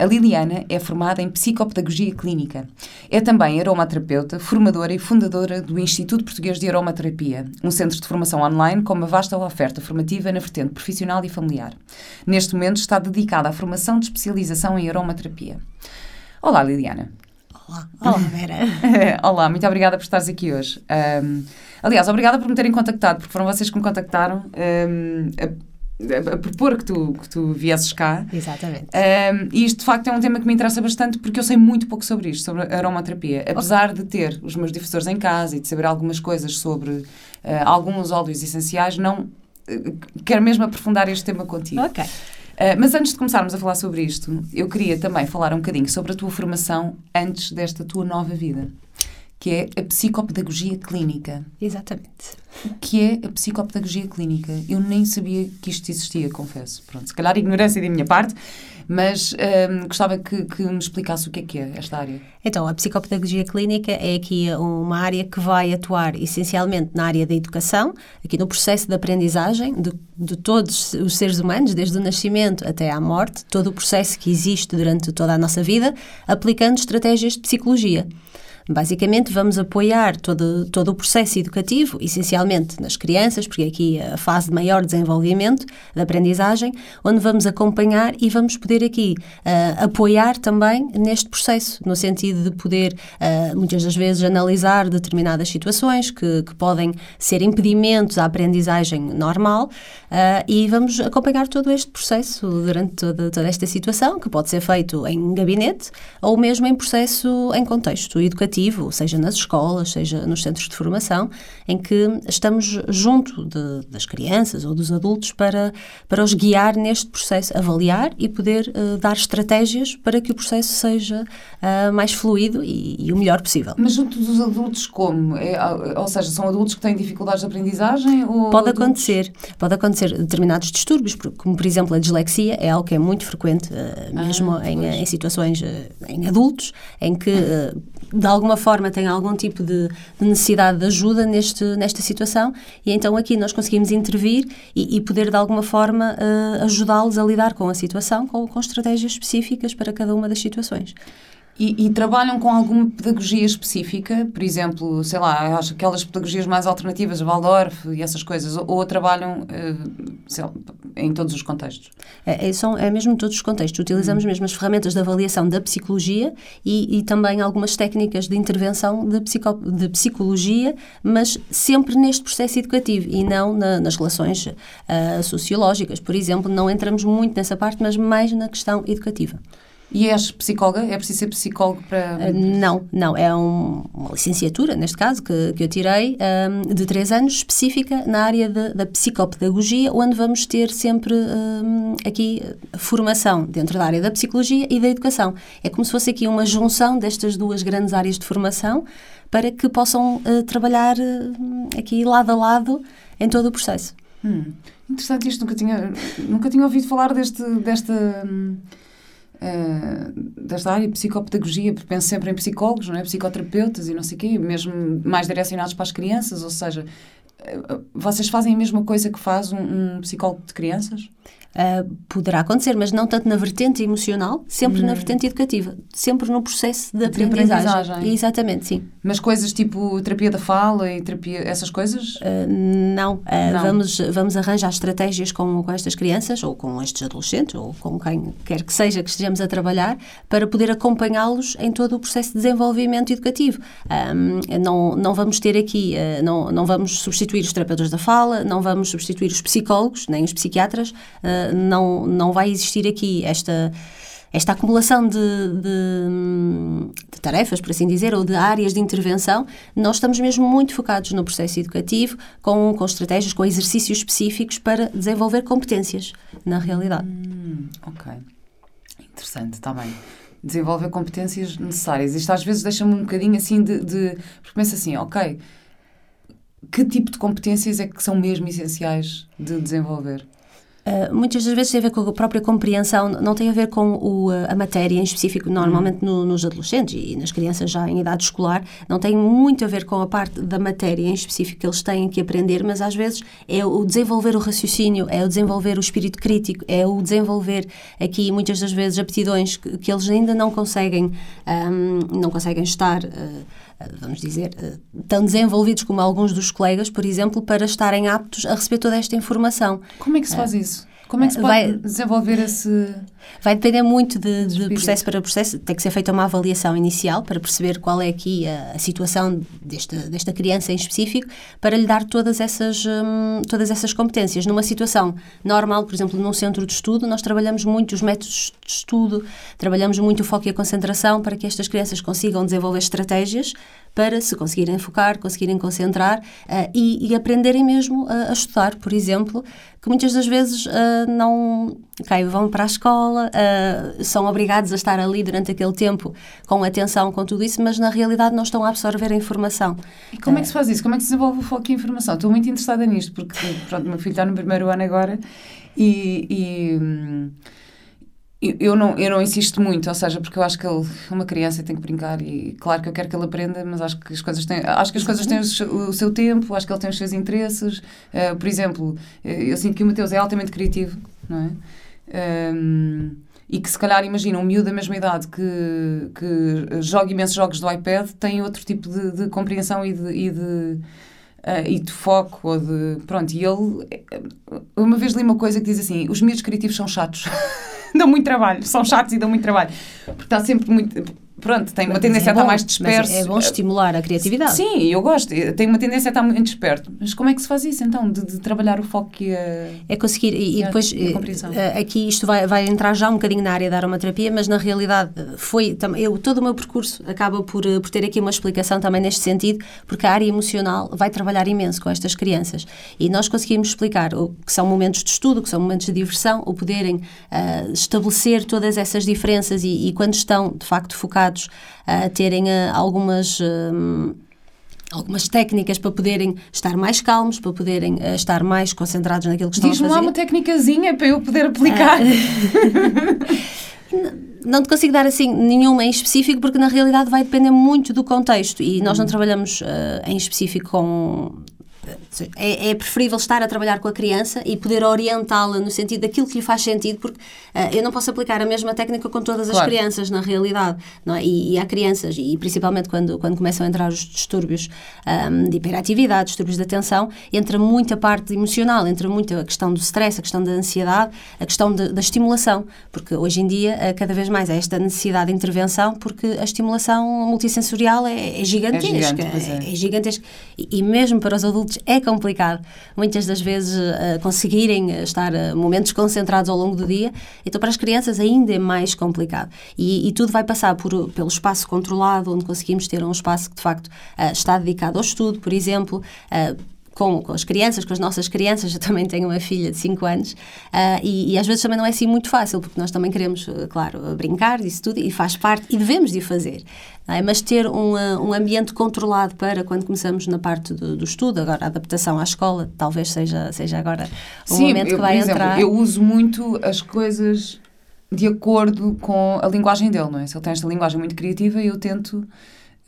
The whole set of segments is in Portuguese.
A Liliana é formada em Psicopedagogia Clínica. É também aromaterapeuta, formadora e fundadora do Instituto Português de Aromaterapia, um centro de formação online com uma vasta oferta formativa na vertente profissional e familiar. Neste momento está dedicada à formação de especialização em aromaterapia. Olá, Liliana. Olá, olá Vera. Olá, muito obrigada por estares aqui hoje. Um, aliás, obrigada por me terem contactado, porque foram vocês que me contactaram. Um, a propor que tu, que tu viesses cá. Exatamente. Um, e isto, de facto, é um tema que me interessa bastante porque eu sei muito pouco sobre isto, sobre a aromaterapia. Apesar de ter os meus difusores em casa e de saber algumas coisas sobre uh, alguns óleos essenciais, não uh, quero mesmo aprofundar este tema contigo. Ok. Uh, mas antes de começarmos a falar sobre isto, eu queria também falar um bocadinho sobre a tua formação antes desta tua nova vida que é a psicopedagogia clínica. Exatamente. O que é a psicopedagogia clínica? Eu nem sabia que isto existia, confesso. Pronto, se calhar ignorância da minha parte, mas hum, gostava que, que, me explicasse o que é que é esta área. Então, a psicopedagogia clínica é aqui uma área que vai atuar essencialmente na área da educação, aqui no processo de aprendizagem de, de todos os seres humanos, desde o nascimento até à morte, todo o processo que existe durante toda a nossa vida, aplicando estratégias de psicologia. Basicamente, vamos apoiar todo, todo o processo educativo, essencialmente nas crianças, porque aqui é a fase de maior desenvolvimento da aprendizagem, onde vamos acompanhar e vamos poder aqui uh, apoiar também neste processo, no sentido de poder, uh, muitas das vezes, analisar determinadas situações que, que podem ser impedimentos à aprendizagem normal uh, e vamos acompanhar todo este processo durante toda, toda esta situação, que pode ser feito em gabinete ou mesmo em processo em contexto educativo educativo, seja nas escolas, seja nos centros de formação, em que estamos junto de, das crianças ou dos adultos para, para os guiar neste processo, avaliar e poder uh, dar estratégias para que o processo seja uh, mais fluido e, e, o melhor possível. Mas junto dos adultos como? É, ou seja, são adultos que têm dificuldades de aprendizagem? Pode adultos? acontecer. Pode acontecer determinados distúrbios, como por exemplo a dislexia, é algo que é muito frequente, uh, mesmo ah, em, em, situações em adultos, em que de alguma forma têm algum tipo de, de, necessidade de ajuda neste, nesta situação e então aqui nós conseguimos intervir e, e poder de alguma forma uh, ajudá-los a lidar com a situação com, com estratégias específicas para cada uma das situações. E, e, trabalham com alguma pedagogia específica? Por exemplo, sei lá, acho aquelas pedagogias mais alternativas, Waldorf e essas coisas, ou, ou trabalham uh, lá, em todos os contextos? É, é, são, é mesmo todos os contextos. Utilizamos hum. mesmo as ferramentas de avaliação da psicologia e, e também algumas técnicas de intervenção de, psico, de, psicologia, mas sempre neste processo educativo e não na, nas relações uh, sociológicas. Por exemplo, não entramos muito nessa parte, mas mais na questão educativa. E és psicóloga? É preciso ser psicólogo para. Uh, não, não. É um, uma licenciatura, neste caso, que, que eu tirei, um, de três anos, específica na área de, da psicopedagogia, onde vamos ter sempre um, aqui formação dentro da área da psicologia e da educação. É como se fosse aqui uma junção destas duas grandes áreas de formação para que possam uh, trabalhar uh, aqui lado a lado em todo o processo. Hum. Interessante isto, nunca tinha, nunca tinha ouvido falar deste, desta. Hum uh, desta área, psicopedagogia, penso sempre em psicólogos, não é? psicoterapeutas e não sei o quê, mesmo mais direcionados para as crianças, ou seja, uh, vocês fazem a mesma coisa que faz um, um psicólogo de crianças? Uh, poderá acontecer, mas não tanto na vertente emocional, sempre na hum. vertente educativa, sempre no processo de, de aprendizagem. aprendizagem. Exatamente, sim. Mas coisas tipo terapia da fala e terapia, essas coisas? Uh, não. Uh, não. Vamos, vamos arranjar estratégias com, com estas crianças, ou com estes adolescentes, ou com quem quer que seja que estejamos a trabalhar, para poder acompanhá-los em todo o processo de desenvolvimento educativo. Um, não, não vamos ter aqui, não, não vamos substituir os terapeutas da fala, não vamos substituir os psicólogos, nem os psiquiatras não, não vai existir aqui esta esta acumulação de, de, de, tarefas, por assim dizer, ou de áreas de intervenção, nós estamos mesmo muito focados no processo educativo, com, com estratégias, com exercícios específicos para desenvolver competências na realidade. Hum, ok. Interessante, está bem. desenvolver competências necessárias. Isto às vezes deixa-me um bocadinho assim de, de. Porque penso assim, ok, que tipo de competências é que são mesmo essenciais de desenvolver? Uh, muitas das vezes tem a ver com a própria compreensão, não tem a ver com o, a matéria em específico, normalmente no, nos adolescentes e nas crianças já em idade escolar, não tem muito a ver com a parte da matéria em específico que eles têm que aprender, mas às vezes é o desenvolver o raciocínio, é o desenvolver o espírito crítico, é o desenvolver aqui muitas das vezes aptidões que, que eles ainda não conseguem, um, não conseguem estar. Uh, vamos dizer, tão desenvolvidos como alguns dos colegas, por exemplo, para estarem aptos a receber toda esta informação. Como é que se faz isso? Como é que se pode vai, desenvolver esse. Vai depender muito de, de processo para processo. Tem que ser feita uma avaliação inicial para perceber qual é aqui a, a situação desta, desta criança em específico, para lhe dar todas essas, hum, todas essas competências. Numa situação normal, por exemplo, num centro de estudo, nós trabalhamos muito os métodos de estudo, trabalhamos muito o foco e a concentração para que estas crianças consigam desenvolver estratégias para se conseguirem focar, conseguirem concentrar uh, e, e, aprenderem mesmo a, a, estudar, por exemplo, que muitas das vezes uh, não okay, vão para a escola, uh, são obrigados a estar ali durante aquele tempo com atenção com tudo isso, mas na realidade não estão a absorver a informação. E como é que se faz isso? Como é que se desenvolve o foco e a informação? Estou muito interessada nisto, porque pronto, meu filho está no primeiro ano agora e, e hum, eu não, eu não insisto muito, ou seja, porque eu acho que ele é uma criança e tem que brincar e claro que eu quero que ele aprenda, mas acho que as coisas têm, acho que as coisas têm o, seu tempo, acho que ele tem os seus interesses. Uh, por exemplo, eu sinto que o Mateus é altamente criativo, não é? Um, e que se calhar, imagina, um miúdo da mesma idade que, que joga imensos jogos do iPad tem outro tipo de, de compreensão e de, e de Uh, e de foco ou de. Pronto, e ele. Eh, uma vez li uma coisa que diz assim: os miúdos criativos são chatos. dão muito trabalho, são chatos e dão muito trabalho. Porque está sempre muito pronto, tem uma tendência é a estar mais disperso. é bom estimular a criatividade. Sim, eu gosto. Tem uma tendência a estar muito disperso. Mas como é que se faz isso, então? De, de trabalhar o foco e a... É conseguir... E, e depois, eh, aqui isto vai, vai entrar já um bocadinho na área da aromaterapia, mas na realidade foi... Eu, todo o meu percurso acaba por, eh, por ter aqui uma explicação também neste sentido, porque a área emocional vai trabalhar imenso com estas crianças. E nós conseguimos explicar o que são momentos de estudo, que são momentos de diversão, o poderem uh, estabelecer todas essas diferenças e, e quando estão, de facto, focados a terem uh, algumas. Um, algumas técnicas para poderem estar mais calmos, para poderem uh, estar mais concentrados naquilo que estão a fazer. Diz-me lá uma técnicazinha para eu poder aplicar. Uh, não te consigo dar assim nenhuma em específico porque na realidade vai depender muito do contexto e nós não hum. trabalhamos uh, em específico com é, é, preferível estar a trabalhar com a criança e poder orientá-la no sentido daquilo que lhe faz sentido, porque uh, eu não posso aplicar a mesma técnica com todas as claro. crianças, na realidade. Não é? e, e, há crianças, e principalmente quando, quando começam a entrar os distúrbios um, de hiperatividade, distúrbios de atenção, entra muita parte emocional, entra muito a questão do stress, a questão da ansiedade, a questão de, da estimulação, porque hoje em dia, uh, cada vez mais há esta necessidade de intervenção, porque a estimulação multissensorial é, é gigantesca. É, gigante, é. é gigantesca. E, e mesmo para os adultos é complicado muitas das vezes uh, conseguirem eh, estar uh, momentos concentrados ao longo do dia. Então, para as crianças ainda é mais complicado. E, e tudo vai passar por, pelo espaço controlado, onde conseguimos ter um espaço que de facto uh, está dedicado ao estudo, por exemplo com, com as crianças, com as nossas crianças. Eu também tenho uma filha de 5 anos uh, e, e, às vezes também não é assim muito fácil, porque nós também queremos, uh, claro, brincar disso tudo e faz parte e devemos de fazer. É? Mas ter um, um ambiente controlado para quando começamos na parte do, do, estudo, agora a adaptação à escola, talvez seja, seja agora o Sim, momento eu, que vai por exemplo, entrar. Eu uso muito as coisas de acordo com a linguagem dele, não é? Se ele tem esta linguagem muito criativa, eu tento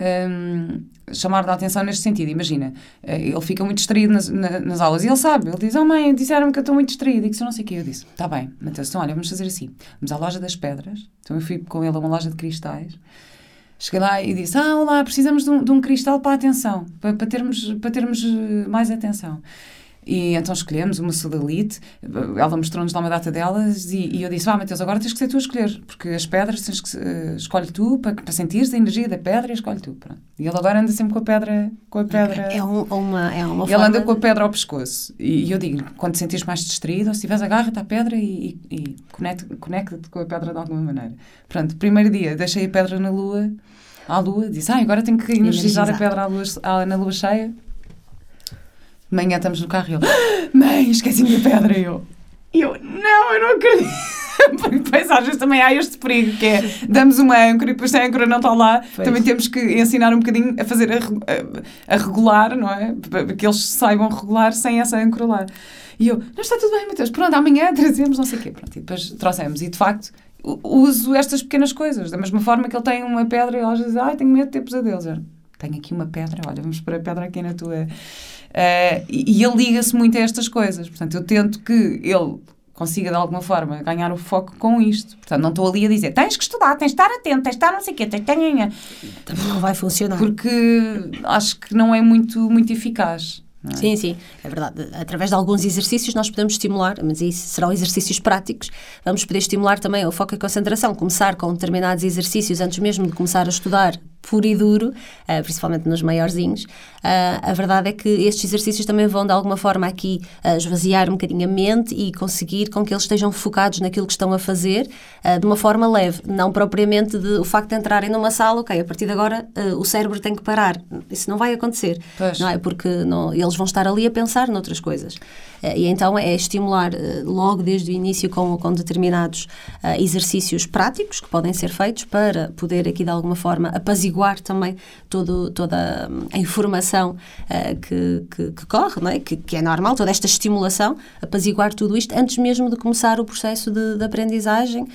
um, chamar a atenção neste sentido. Imagina, eh, ele fica muito distraído nas, nas aulas e ele sabe, ele diz: Oh mãe, disseram-me que eu estou muito distraído. E que eu não sei o que. Eu disse: Está bem, Mateus, então olha, vamos fazer assim. Vamos à loja das pedras. Então eu fui com ele a uma loja de cristais. Cheguei lá e disse: Ah, olá, precisamos de um, de um cristal para a atenção, para, para, termos, para termos eh, mais atenção. E então escolhemos uma sodalite, ela mostrou-nos lá uma data delas e, e eu disse, ah, Mateus, agora tens que ser tu a escolher, porque as pedras tens que, uh, escolhe tu para, para sentires a energia da pedra e escolhe tu. Pronto. E ele agora anda sempre com a pedra, com a pedra. É, um, uma, é uma Ele anda com a pedra ao pescoço. E, e eu digo, quando te sentires mais distraído, ou se tiveres, agarra-te à pedra e, e, e conecta-te conecta com a pedra de alguma maneira. Pronto, primeiro dia, deixei a pedra na lua, à lua, disse, ah, agora tenho que energizar a pedra à lua, à, na lua cheia de manhã estamos no carro e ele, mãe, esqueci-me da pedra. E eu, e eu, não, eu não acredito. Porque depois às vezes também há este perigo que é damos uma âncora e depois se a âncora não está lá, Pois. também temos que ensinar um bocadinho a fazer a, a- a regular, não é? Para que eles saibam regular sem essa âncora lá. E eu, não está tudo bem, Mateus, pronto, amanhã trazemos não sei o quê. Pronto, e depois trouxemos. E de facto uso estas pequenas coisas, da mesma forma que ele tem uma pedra e ele às vezes diz, ai, tenho medo de ter pesadelos. Eu, tenho aqui uma pedra, olha, vamos pôr a pedra aqui na tua. Eh, e, e ele liga-se muito a estas coisas. Portanto, eu tento que ele consiga de alguma forma ganhar o foco com isto. Portanto, não estou ali a dizer tens que estudar, tens de estar atento, tens de estar não sei o quê, tens de estar... nhanhã", Também não vai funcionar. Porque acho que não é muito, muito eficaz. é? Sim, sim, é verdade. Através de alguns exercícios nós podemos estimular, mas isso serão exercícios práticos, vamos poder estimular também o foco e concentração, começar com determinados exercícios antes mesmo de começar a estudar puro e duro, eh, principalmente nos maiorzinhos. Ah, a verdade é que estes exercícios também vão de alguma forma aqui ah, esvaziar um bocadinho a mente e conseguir com que eles estejam focados naquilo que estão a fazer de uma forma leve, não propriamente de o facto de entrarem numa sala, ok, a partir de agora o cérebro tem que parar. Isso não vai acontecer, Pois. não é? Porque não- eles vão estar ali a pensar noutras coisas. Eh, E então é estimular eh, logo desde o início com, com determinados eh, exercícios práticos que podem ser feitos para poder aqui de alguma forma apaziguar também todo, toda hum, a informação que, que, que corre, não é? Que, que é normal, toda esta estimulação, apaziguar tudo isto antes mesmo de começar o processo de, de aprendizagem.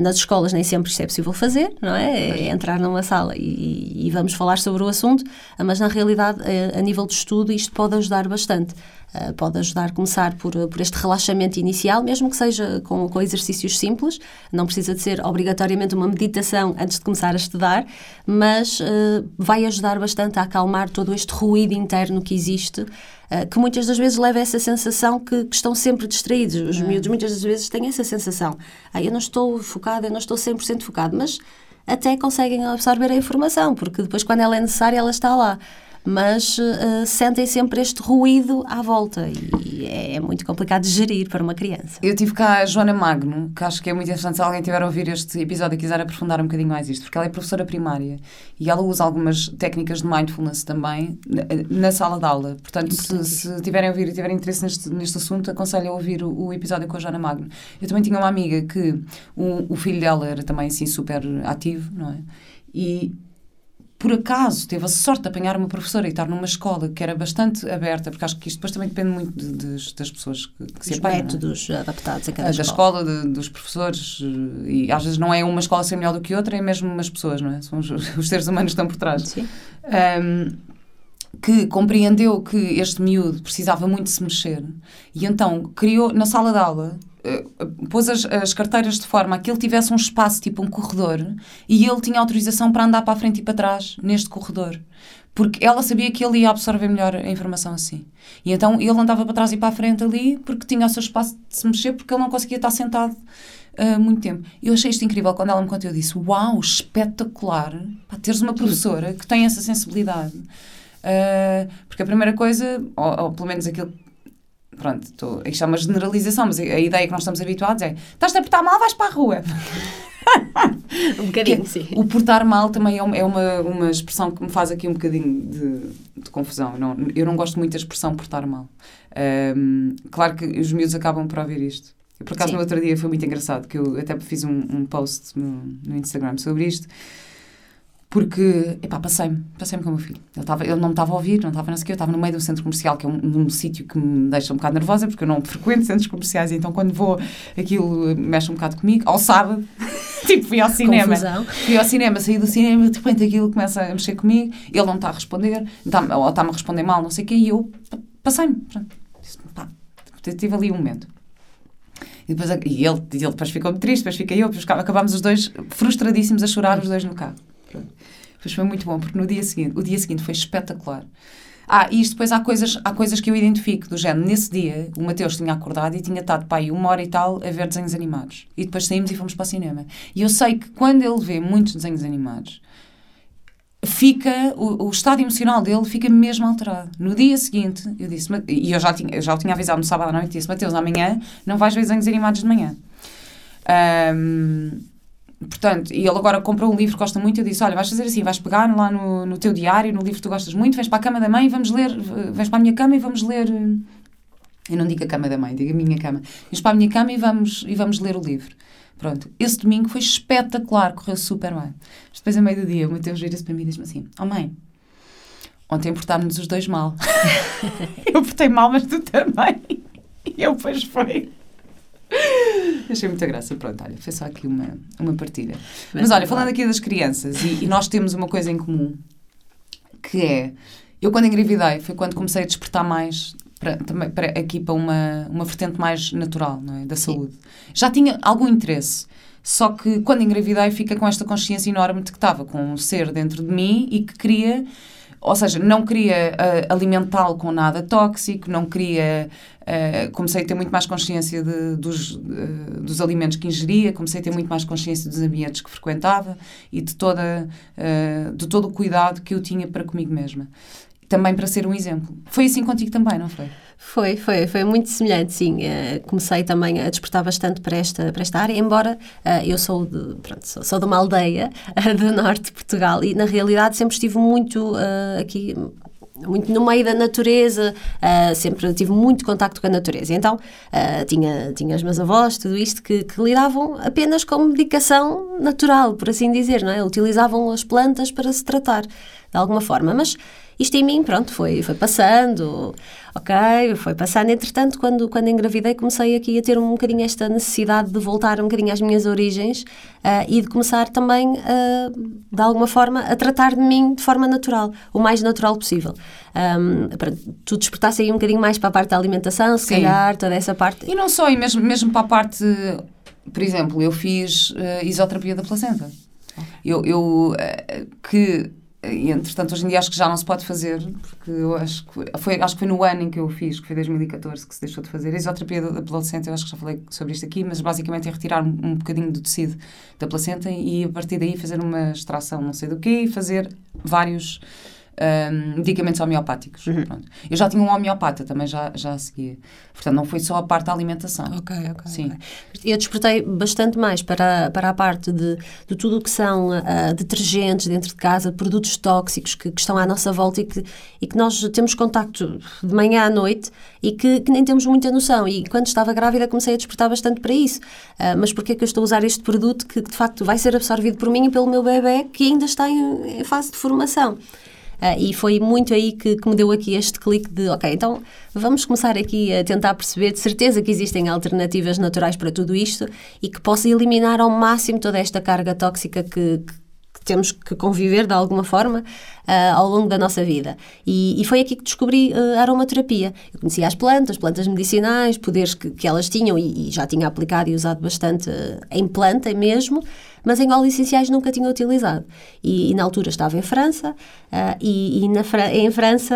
Nas escolas nem sempre isto é possível fazer, não é? É entrar numa sala e, e vamos falar sobre o assunto, uh, mas na realidade, uh, a nível de estudo, isto pode ajudar bastante. Uh, Pode ajudar a começar por, por este relaxamento inicial, mesmo que seja com, com exercícios simples, não precisa de ser obrigatoriamente uma meditação antes de começar a estudar, mas uh, vai ajudar bastante a acalmar todo este ruído interno que existe Uh, que muitas das vezes leva a essa sensação que, que estão sempre distraídos. Os miúdos muitas das vezes têm essa sensação. Ah, eu não estou focado, eu não estou 100% focado, mas até conseguem absorver a informação, porque depois quando ela é necessária ela está lá. Mas uh, sentem sempre este ruído à volta e é, é muito complicado de gerir para uma criança. Eu tive cá a Joana Magno, que acho que é muito interessante se alguém tiver a ouvir este episódio e quiser aprofundar um bocadinho mais isto, porque ela é professora primária e ela usa algumas técnicas de mindfulness também na, na sala de aula. Portanto, se, se tiverem a ouvir e tiverem interesse neste, neste assunto, aconselho a ouvir o, o episódio com a Joana Magno. Eu também tinha uma amiga que o, o filho dela era também assim super ativo, não é? E por acaso teve a sorte de apanhar uma professora e estar numa escola que era bastante aberta, porque acho que isto depois também depende muito de- das- das pessoas que, que se Os apanham. não é? métodos adaptados a cada da escola. escola, de- dos professores, eh, e às vezes não é uma escola ser melhor do que outra, é mesmo umas pessoas, não é? São os, os seres humanos que estão por trás. Sim. Ahm, que compreendeu que este miúdo precisava muito se mexer e então criou na sala de aula pôs as, as carteiras de forma a que ele tivesse um espaço, tipo um corredor, e ele tinha autorização para andar para a frente e para trás neste corredor. Porque ela sabia que ele ia absorver melhor a informação assim. E então ele andava para trás e para a frente ali porque tinha o seu espaço de se mexer, porque ele não conseguia estar sentado ah, muito tempo. Eu achei isto incrível quando ela me contou. Eu disse: Uau, espetacular! Pá, teres uma professora que tem essa sensibilidade. Ah, porque a primeira coisa, ou, ou pelo menos aquilo pronto, tô, isto é uma generalização, mas a ideia que nós estamos habituados é estás-te a portar mal, vais para a rua. Um bocadinho, sim. O portar mal também é uma, é uma, uma expressão que me faz aqui um bocadinho de, de confusão. Não, eu não gosto muito da expressão portar mal. Ahm, claro que os miúdos acabam por ouvir isto. Eu, por acaso, Sim. no outro dia foi muito engraçado, que eu até fiz um, um post no, no Instagram sobre isto, porque, epá, passei-me, passei-me com o meu filho. Ele, tava, ele não me estava a ouvir, não estava não sei o quê, eu estava no meio de um centro comercial, que é um, um sítio que me deixa um bocado nervosa, porque eu não frequento centros comerciais, então quando vou, aquilo mexe um bocado comigo. Ao sábado, tipo, fui ao cinema. Confusão. Fui ao cinema, saí do cinema, de repente aquilo começa a mexer comigo, ele não está a responder, está ou está-me a responder mal, não sei o quê, e eu pa- passei-me. Pá, tive ali um momento. E, depois, e ele, ele depois ficou triste, depois fiquei eu, depois acabámos os dois frustradíssimos a chorar, os dois no carro. Depois foi muito bom, porque no dia seguinte, o dia seguinte foi espetacular. Ah, e isto depois há coisas, há coisas que eu identifico, do género, nesse dia, o Mateus tinha acordado e tinha estado aí uma hora e tal a ver desenhos animados. E depois saímos e fomos para o cinema. E eu sei que quando ele vê muitos desenhos animados, fica, o, o estado emocional dele fica mesmo alterado. No dia seguinte, eu disse, e eu já, tinha, eu já o tinha avisado no sábado à noite, disse, Mateus, amanhã não vais ver desenhos animados de manhã. Ahm, portanto, e ele agora comprou um livro que gosta muito, eu disse, olha, vais fazer assim, vais pegar lá no, no teu diário, no livro que tu gostas muito, vens para a cama da mãe e vamos ler, vens para a minha cama e vamos ler Eu não digo a cama da mãe, digo a minha cama. Vamos para a minha cama e vamos, e vamos ler o livro. Pronto, esse domingo foi espetacular, correu super bem. Depois, a meio do dia, o Mateus vira-se para mim e diz-me assim: Oh mãe, ontem portámos-nos os dois mal. eu portei mal, mas tu também. E eu, pois foi. Achei muita graça. Pronto, olha, foi só aqui uma, uma partilha. Mas, mas olha, falando aqui das crianças, e, e, nós temos uma coisa em comum, que é, eu quando engravidei, foi quando comecei a despertar mais para, também, para, aqui para uma, uma vertente mais natural, não é? Da saúde. Sim. Já tinha algum interesse, só que quando engravidei fica com esta consciência enorme de que estava com um ser dentro de mim e que queria ou seja, não queria uh, alimentá-lo com nada tóxico, não queria. Uh, comecei a ter muito mais consciência de, dos, uh, dos alimentos que ingeria, comecei a ter muito mais consciência dos ambientes que frequentava e de, toda, de todo o cuidado que eu tinha para comigo mesma. Também para ser um exemplo. Foi assim contigo também, não foi? Foi, foi, foi muito semelhante, sim. Uh, comecei também a despertar bastante para esta, para esta área, embora uh, eu sou de, pronto, sou, sou de uma aldeia uh, do norte de Portugal e, na realidade, sempre estive muito aqui muito no meio da natureza, uh, sempre tive muito contacto com a natureza. Então, uh, tinha, tinha os meus avós, tudo isto, que, que lidavam apenas com medicação natural, por assim dizer, não é? Utilizavam as plantas para se tratar, de alguma forma. Mas isto em mim, pronto, foi, foi passando, ok, foi passando. Entretanto, quando, quando engravidei, comecei aqui a ter um bocadinho esta necessidade de voltar um bocadinho às minhas origens uh, e de começar também, uh, de alguma forma, a tratar de mim de forma natural, o mais natural possível. Um, para tu despertasse aí um bocadinho mais para a parte da alimentação, se Sim. calhar, toda essa parte. E não só, e mesmo, mesmo para a parte, por exemplo, eu fiz uh, isoterapia da placenta. Eu, eu que e, entretanto, hoje em dia acho que já não se pode fazer, porque eu acho que foi, acho que foi no ano em que eu fiz, que foi 2014, que se deixou de fazer. A isoterapia da, placenta, eu acho que já falei sobre isto aqui, mas basicamente é retirar um, bocadinho do tecido da placenta e a partir daí fazer uma extração não sei do quê e fazer vários um, medicamentos homeopáticos. Uhum. Eu já tinha um homeopata, também já, já seguia. Portanto, não foi só a parte da alimentação. Ok, ok. Sim. Okay. Eu despertei bastante mais para, para a parte de, de tudo o que são uh, detergentes dentro de casa, produtos tóxicos que, que, estão à nossa volta e que, e que nós temos contacto de manhã à noite e que, que nem temos muita noção. E quando estava grávida comecei a despertar bastante para isso. Uh, mas porquê é que eu estou a usar este produto que, de facto, vai ser absorvido por mim e pelo meu bebê que ainda está em, em fase de formação? Uh, e foi muito aí que, que, me deu aqui este clique de, ok, então vamos começar aqui a tentar perceber de certeza que existem alternativas naturais para tudo isto e que possa eliminar ao máximo toda esta carga tóxica que temos que conviver de alguma forma uh, ao longo da nossa vida. E, e foi aqui que descobri uh, a aromaterapia. Eu conhecia as plantas, plantas medicinais, poderes que, que elas tinham e, e, já tinha aplicado e usado bastante uh, em planta mesmo, mas em óleos essenciais nunca tinha utilizado. E, e na altura estava em França e, na, em França.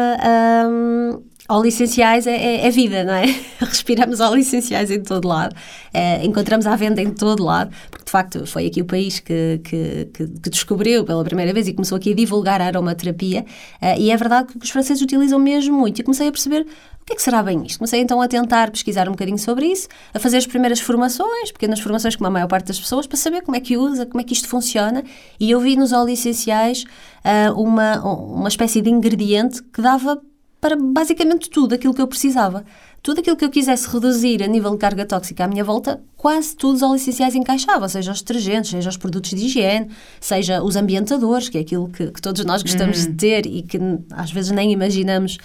Um, Óleos essenciais é, é, é, vida, não é? Respiramos óleos essenciais em todo lado, é, encontramos à venda em todo lado, de facto foi aqui o país que, que, que, descobriu pela primeira vez e começou aqui a divulgar a aromaterapia, uh, e é verdade que os franceses utilizam mesmo muito, e comecei a perceber o que é que será bem isto? Comecei então a tentar pesquisar um bocadinho sobre isso, a fazer as primeiras formações, pequenas formações como a maior parte das pessoas, para saber como é que usa, como é que isto funciona, e eu vi nos óleos essenciais uh, uma, uma espécie de ingrediente que dava para basicamente tudo aquilo que eu precisava. Tudo aquilo que eu quisesse reduzir a nível de carga tóxica à minha volta, quase todos os óleos essenciais encaixavam, seja os detergentes, seja os produtos de higiene, seja os ambientadores, que é aquilo que, que todos nós gostamos uhum. de ter e que às vezes nem imaginamos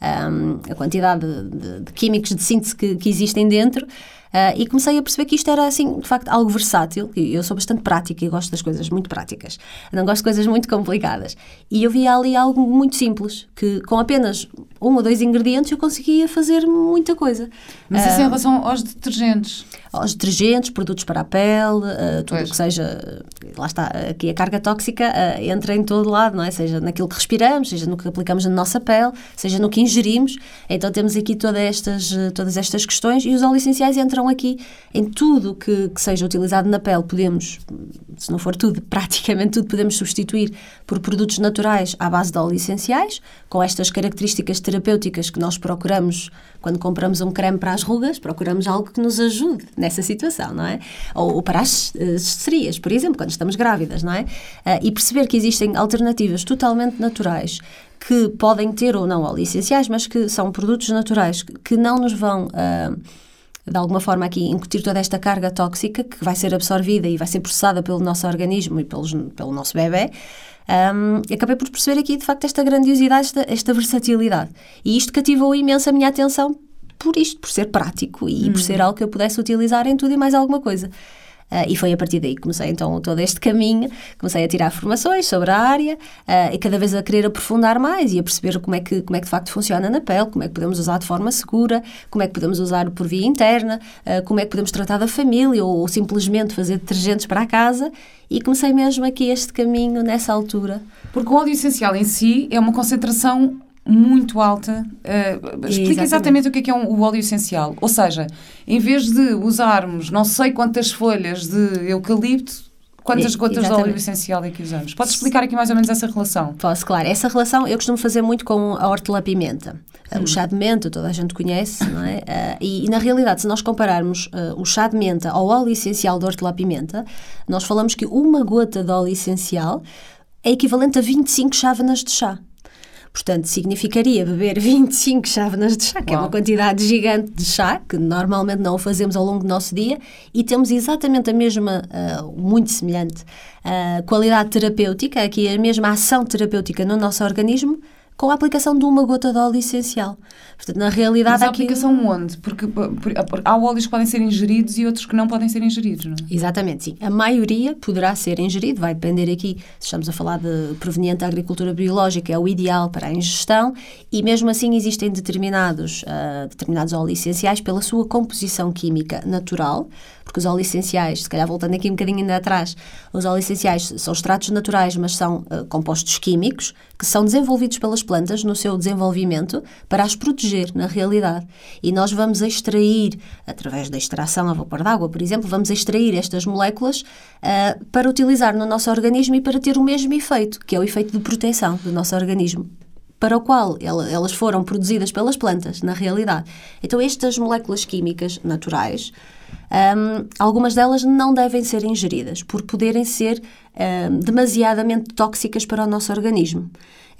um, a quantidade de, de, de, químicos de síntese que, que existem dentro. Uh, e comecei a perceber que isto era, assim, de facto, algo versátil. Eu sou bastante prática e gosto das coisas muito práticas. Não gosto de coisas muito complicadas. E eu via ali algo muito simples, que com apenas um ou dois ingredientes eu conseguia fazer muita coisa. Mas isso uh, em relação aos detergentes? Aos detergentes, produtos para a pele, uh, tudo o que seja. Lá está, aqui a carga tóxica entra em todo lado, não é? Seja naquilo que respiramos, seja no que aplicamos na nossa pele, seja no que ingerimos. Então temos aqui todas estas, todas estas questões e os óleos essenciais entram aqui em tudo que, que seja utilizado na pele, podemos, se não for tudo, praticamente tudo, podemos substituir por produtos naturais à base de óleos essenciais, com estas características terapêuticas que nós procuramos quando compramos um creme para as rugas, procuramos algo que nos ajude nessa situação, não é? Ou, ou para as estrias, por exemplo, quando estamos grávidas, não é? Uh, e perceber que existem alternativas totalmente naturais que podem ter ou não óleos essenciais, mas que são produtos naturais que não nos vão. Uh, de alguma forma aqui incutir toda esta carga tóxica que vai ser absorvida e vai ser processada pelo nosso organismo e pelos, pelo nosso bebê, um, acabei por perceber aqui de facto esta grandiosidade, esta, esta versatilidade. E isto cativou imenso a minha atenção por isto, por ser prático e hum. por ser algo que eu pudesse utilizar em tudo e mais alguma coisa. Uh, e foi a partir daí que comecei então todo este caminho, comecei a tirar formações sobre a área uh, e cada vez a querer aprofundar mais e a perceber como é, que, como é que de facto funciona na pele, como é que podemos usar de forma segura, como é que podemos usar por via interna, uh, como é que podemos tratar da família ou, ou simplesmente fazer detergentes para a casa e comecei mesmo aqui este caminho nessa altura. Porque o óleo essencial em si é uma concentração muito alta. Uh, explica exatamente. exatamente o que é, que é um, o óleo essencial. Ou seja, em vez de usarmos não sei quantas folhas de eucalipto, quantas gotas exatamente. de óleo essencial é que usamos? Podes explicar aqui mais ou menos essa relação? Posso, claro. Essa relação eu costumo fazer muito com a hortelã-pimenta. Hum. O chá de menta, toda a gente conhece, não é? Uh, e, e, na realidade, se nós compararmos uh, o chá de menta ao óleo essencial de hortelã-pimenta, nós falamos que uma gota de óleo essencial é equivalente a 25 chávenas de chá. Portanto, significaria beber 25 chávenas de chá, que Uau. é uma quantidade gigante de chá, que normalmente não o fazemos ao longo do nosso dia, e temos exatamente a mesma, uh, muito semelhante, uh, qualidade terapêutica, aqui a mesma ação terapêutica no nosso organismo, com a aplicação de uma gota de óleo essencial. Portanto, na realidade... Mas a aplicação onde? Porque, porque, há óleos que podem ser ingeridos e outros que não podem ser ingeridos, não é? Exatamente, sim. A maioria poderá ser ingerido, vai depender aqui, se estamos a falar de proveniente da agricultura biológica, é o ideal para a ingestão, e mesmo assim existem determinados, uh, determinados óleos essenciais pela sua composição química natural, porque os óleos essenciais, se calhar voltando aqui um bocadinho ainda atrás, os óleos essenciais são extratos naturais, mas são uh, compostos químicos que são desenvolvidos pelas plantas no seu desenvolvimento para as proteger na realidade. E nós vamos extrair, através da extração a vapor d'água, por exemplo, vamos extrair estas moléculas uh, para utilizar no nosso organismo e para ter o mesmo efeito, que é o efeito de proteção do nosso organismo para o qual elas foram produzidas pelas plantas, na realidade. Então, estas moléculas químicas naturais um, algumas delas não devem ser ingeridas por poderem ser um, demasiadamente tóxicas para o nosso organismo.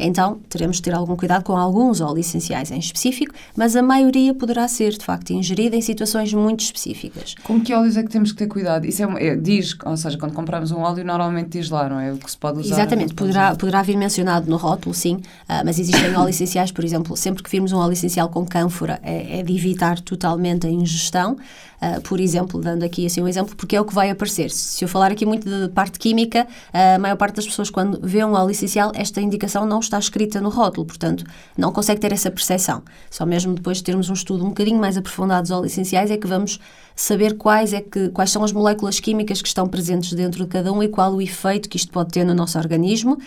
Então, teremos de ter algum cuidado com alguns óleos essenciais em específico, mas a maioria poderá ser, de facto, ingerida em situações muito específicas. Com que óleos é que temos que ter cuidado? Isso é, é diz, ou seja, quando compramos um óleo, normalmente diz lá, não é? O que se pode usar. Exatamente, poderá, poderá vir mencionado no rótulo, sim, uh, mas existem óleos essenciais, por exemplo, sempre que virmos um óleo essencial com cânfora, é, é de evitar totalmente a ingestão. Uh, por exemplo, dando aqui assim um exemplo, porque é o que vai aparecer. Se eu falar aqui muito de parte química, a maior parte das pessoas, quando vê um óleo essencial, esta indicação não está escrita no rótulo, portanto, não consegue ter essa percepção. Só mesmo depois de termos um estudo um bocadinho mais aprofundado dos óleos essenciais é que vamos saber quais, é que, quais são as moléculas químicas que estão presentes dentro de cada um e qual o efeito que isto pode ter no nosso organismo,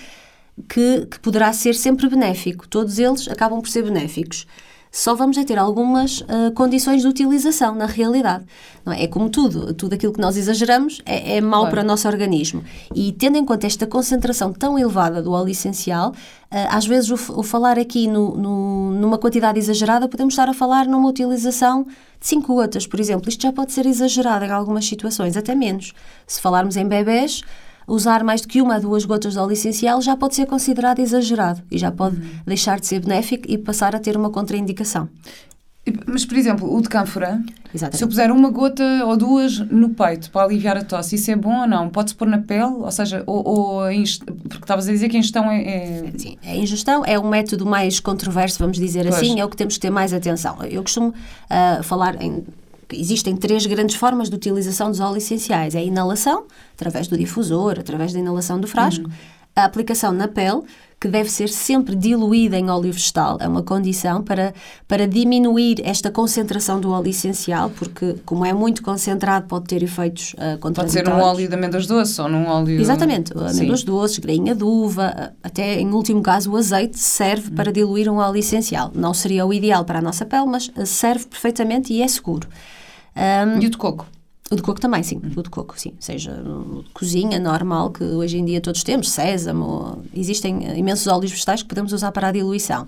que, que poderá ser sempre benéfico. Todos eles acabam por ser benéficos só vamos ter algumas uh, condições de utilização na realidade. Não é? é como tudo, tudo aquilo que nós exageramos é, é mau claro. para o nosso organismo. E tendo em conta esta concentração tão elevada do óleo essencial, uh, às vezes o, o falar aqui no, no, numa quantidade exagerada, podemos estar a falar numa utilização de 5 gotas, por exemplo. Isto já pode ser exagerado em algumas situações, até menos. Se falarmos em bebés, usar mais do que uma a duas gotas de óleo essencial já pode ser considerado exagerado e já pode uhum. deixar de ser benéfico e passar a ter uma contraindicação. Mas, por exemplo, o de cânfora, Exatamente. se eu puser uma gota ou duas no peito para aliviar a tosse, isso é bom ou não? Pode-se pôr na pele? Ou seja, ou, ou porque estavas a dizer que a ingestão é, é... Sim, a ingestão é o método mais controverso, vamos dizer pois. assim, é o que temos que ter mais atenção. Eu costumo uh, falar em existem três grandes formas de utilização dos óleos essenciais. É a inalação, através do difusor, através da inalação do frasco. Uhum. A aplicação na pele, que deve ser sempre diluída em óleo vegetal, é uma condição para, para diminuir esta concentração do óleo essencial, porque, como é muito concentrado, pode ter efeitos uh, Pode ser num óleo de amêndoas doces ou num óleo. Exatamente, amêndoas Sim. doces, grainha de uva, até em último caso o azeite serve uhum. para diluir um óleo essencial. Não seria o ideal para a nossa pele, mas serve perfeitamente e é seguro. Um, e o de coco? O de coco também, sim. O de coco, sim. Seja de cozinha normal, que hoje em dia todos temos, sésamo, existem imensos óleos vegetais que podemos usar para a diluição.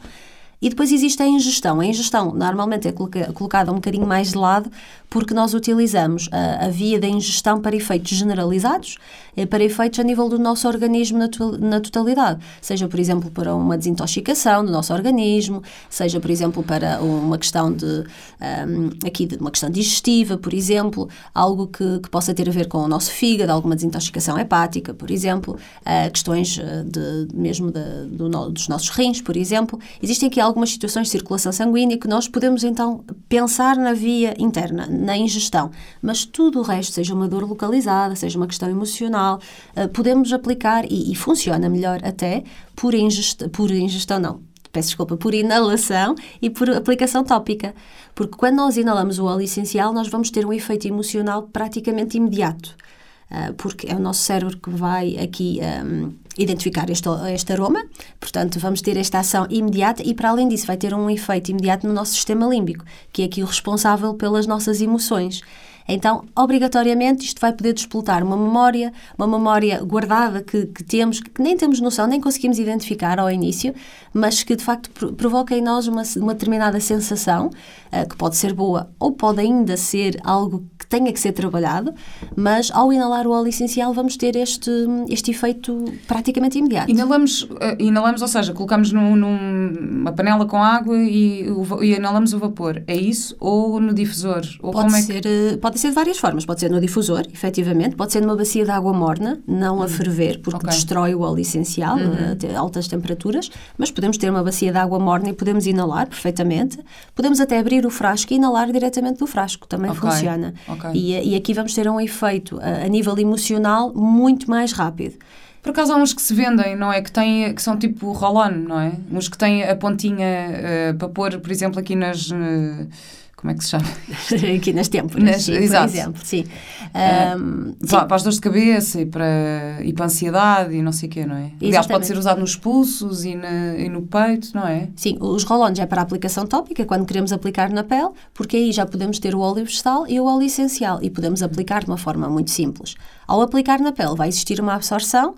E depois existe a ingestão. A ingestão normalmente é colocada um bocadinho mais de lado porque nós utilizamos a, a via da ingestão para efeitos generalizados, e para efeitos a nível do nosso organismo na, na, totalidade. Seja, por exemplo, para uma desintoxicação do nosso organismo, seja, por exemplo, para uma questão de, um, aqui, de uma questão digestiva, por exemplo, algo que, que, possa ter a ver com o nosso fígado, alguma desintoxicação hepática, por exemplo, uh, questões de, mesmo de, do, dos nossos rins, por exemplo. Existem aqui algumas situações de circulação sanguínea que nós podemos então pensar na via interna, na ingestão, mas tudo o resto, seja uma dor localizada, seja uma questão emocional, uh, podemos aplicar e, e, funciona melhor até por ingestão, por ingestão não, peço desculpa, por inalação e por aplicação tópica. Porque quando nós inalamos o óleo essencial, nós vamos ter um efeito emocional praticamente imediato. Uh, porque é o nosso cérebro que vai aqui um, identificar este, este aroma, portanto, vamos ter esta ação imediata e, para além disso, vai ter um efeito imediato no nosso sistema límbico, que é aqui o responsável pelas nossas emoções. Então, obrigatoriamente, isto vai poder despoltar uma memória, uma memória guardada que, que temos, que nem temos noção, nem conseguimos identificar ao início, mas que de facto provoca em nós uma, uma determinada sensação, uh, que pode ser boa ou pode ainda ser algo que tenha que ser trabalhado, mas ao inalar o óleo essencial vamos ter este, este efeito praticamente imediato. Inalamos, uh, inalamos ou seja, colocamos num, numa panela com água e, e inalamos o vapor, é isso? Ou no difusor? Ou pode, como ser, é que... pode ser de várias formas, pode ser no difusor, efetivamente, pode ser numa bacia de água morna, não a hum, ferver, porque okay. destrói o óleo essencial uhum. a altas temperaturas, mas podemos ter uma bacia de água morna e podemos inalar perfeitamente. Podemos até abrir o frasco e inalar diretamente do frasco, também okay. funciona. Okay. E, e, aqui vamos ter um efeito a, a nível emocional muito mais rápido. Por acaso há uns que se vendem, não é? Que, têm, que são tipo roll-on, não é? Uns que têm a pontinha uh, para pôr, por exemplo, aqui nas. Uh, como é que se chama? Aqui nas têmporas, sim, exato. por exemplo, sim. Um, sim. Para, as dores de cabeça e para, e para a ansiedade e não sei o quê, não é? Exatamente. Aliás, pode ser usado nos pulsos e, na, e no peito, não é? Sim, os rolões é para aplicação tópica, quando queremos aplicar na pele, porque aí já podemos ter o óleo vegetal e o óleo essencial e podemos aplicar de uma forma muito simples. Ao aplicar na pele vai existir uma absorção uh,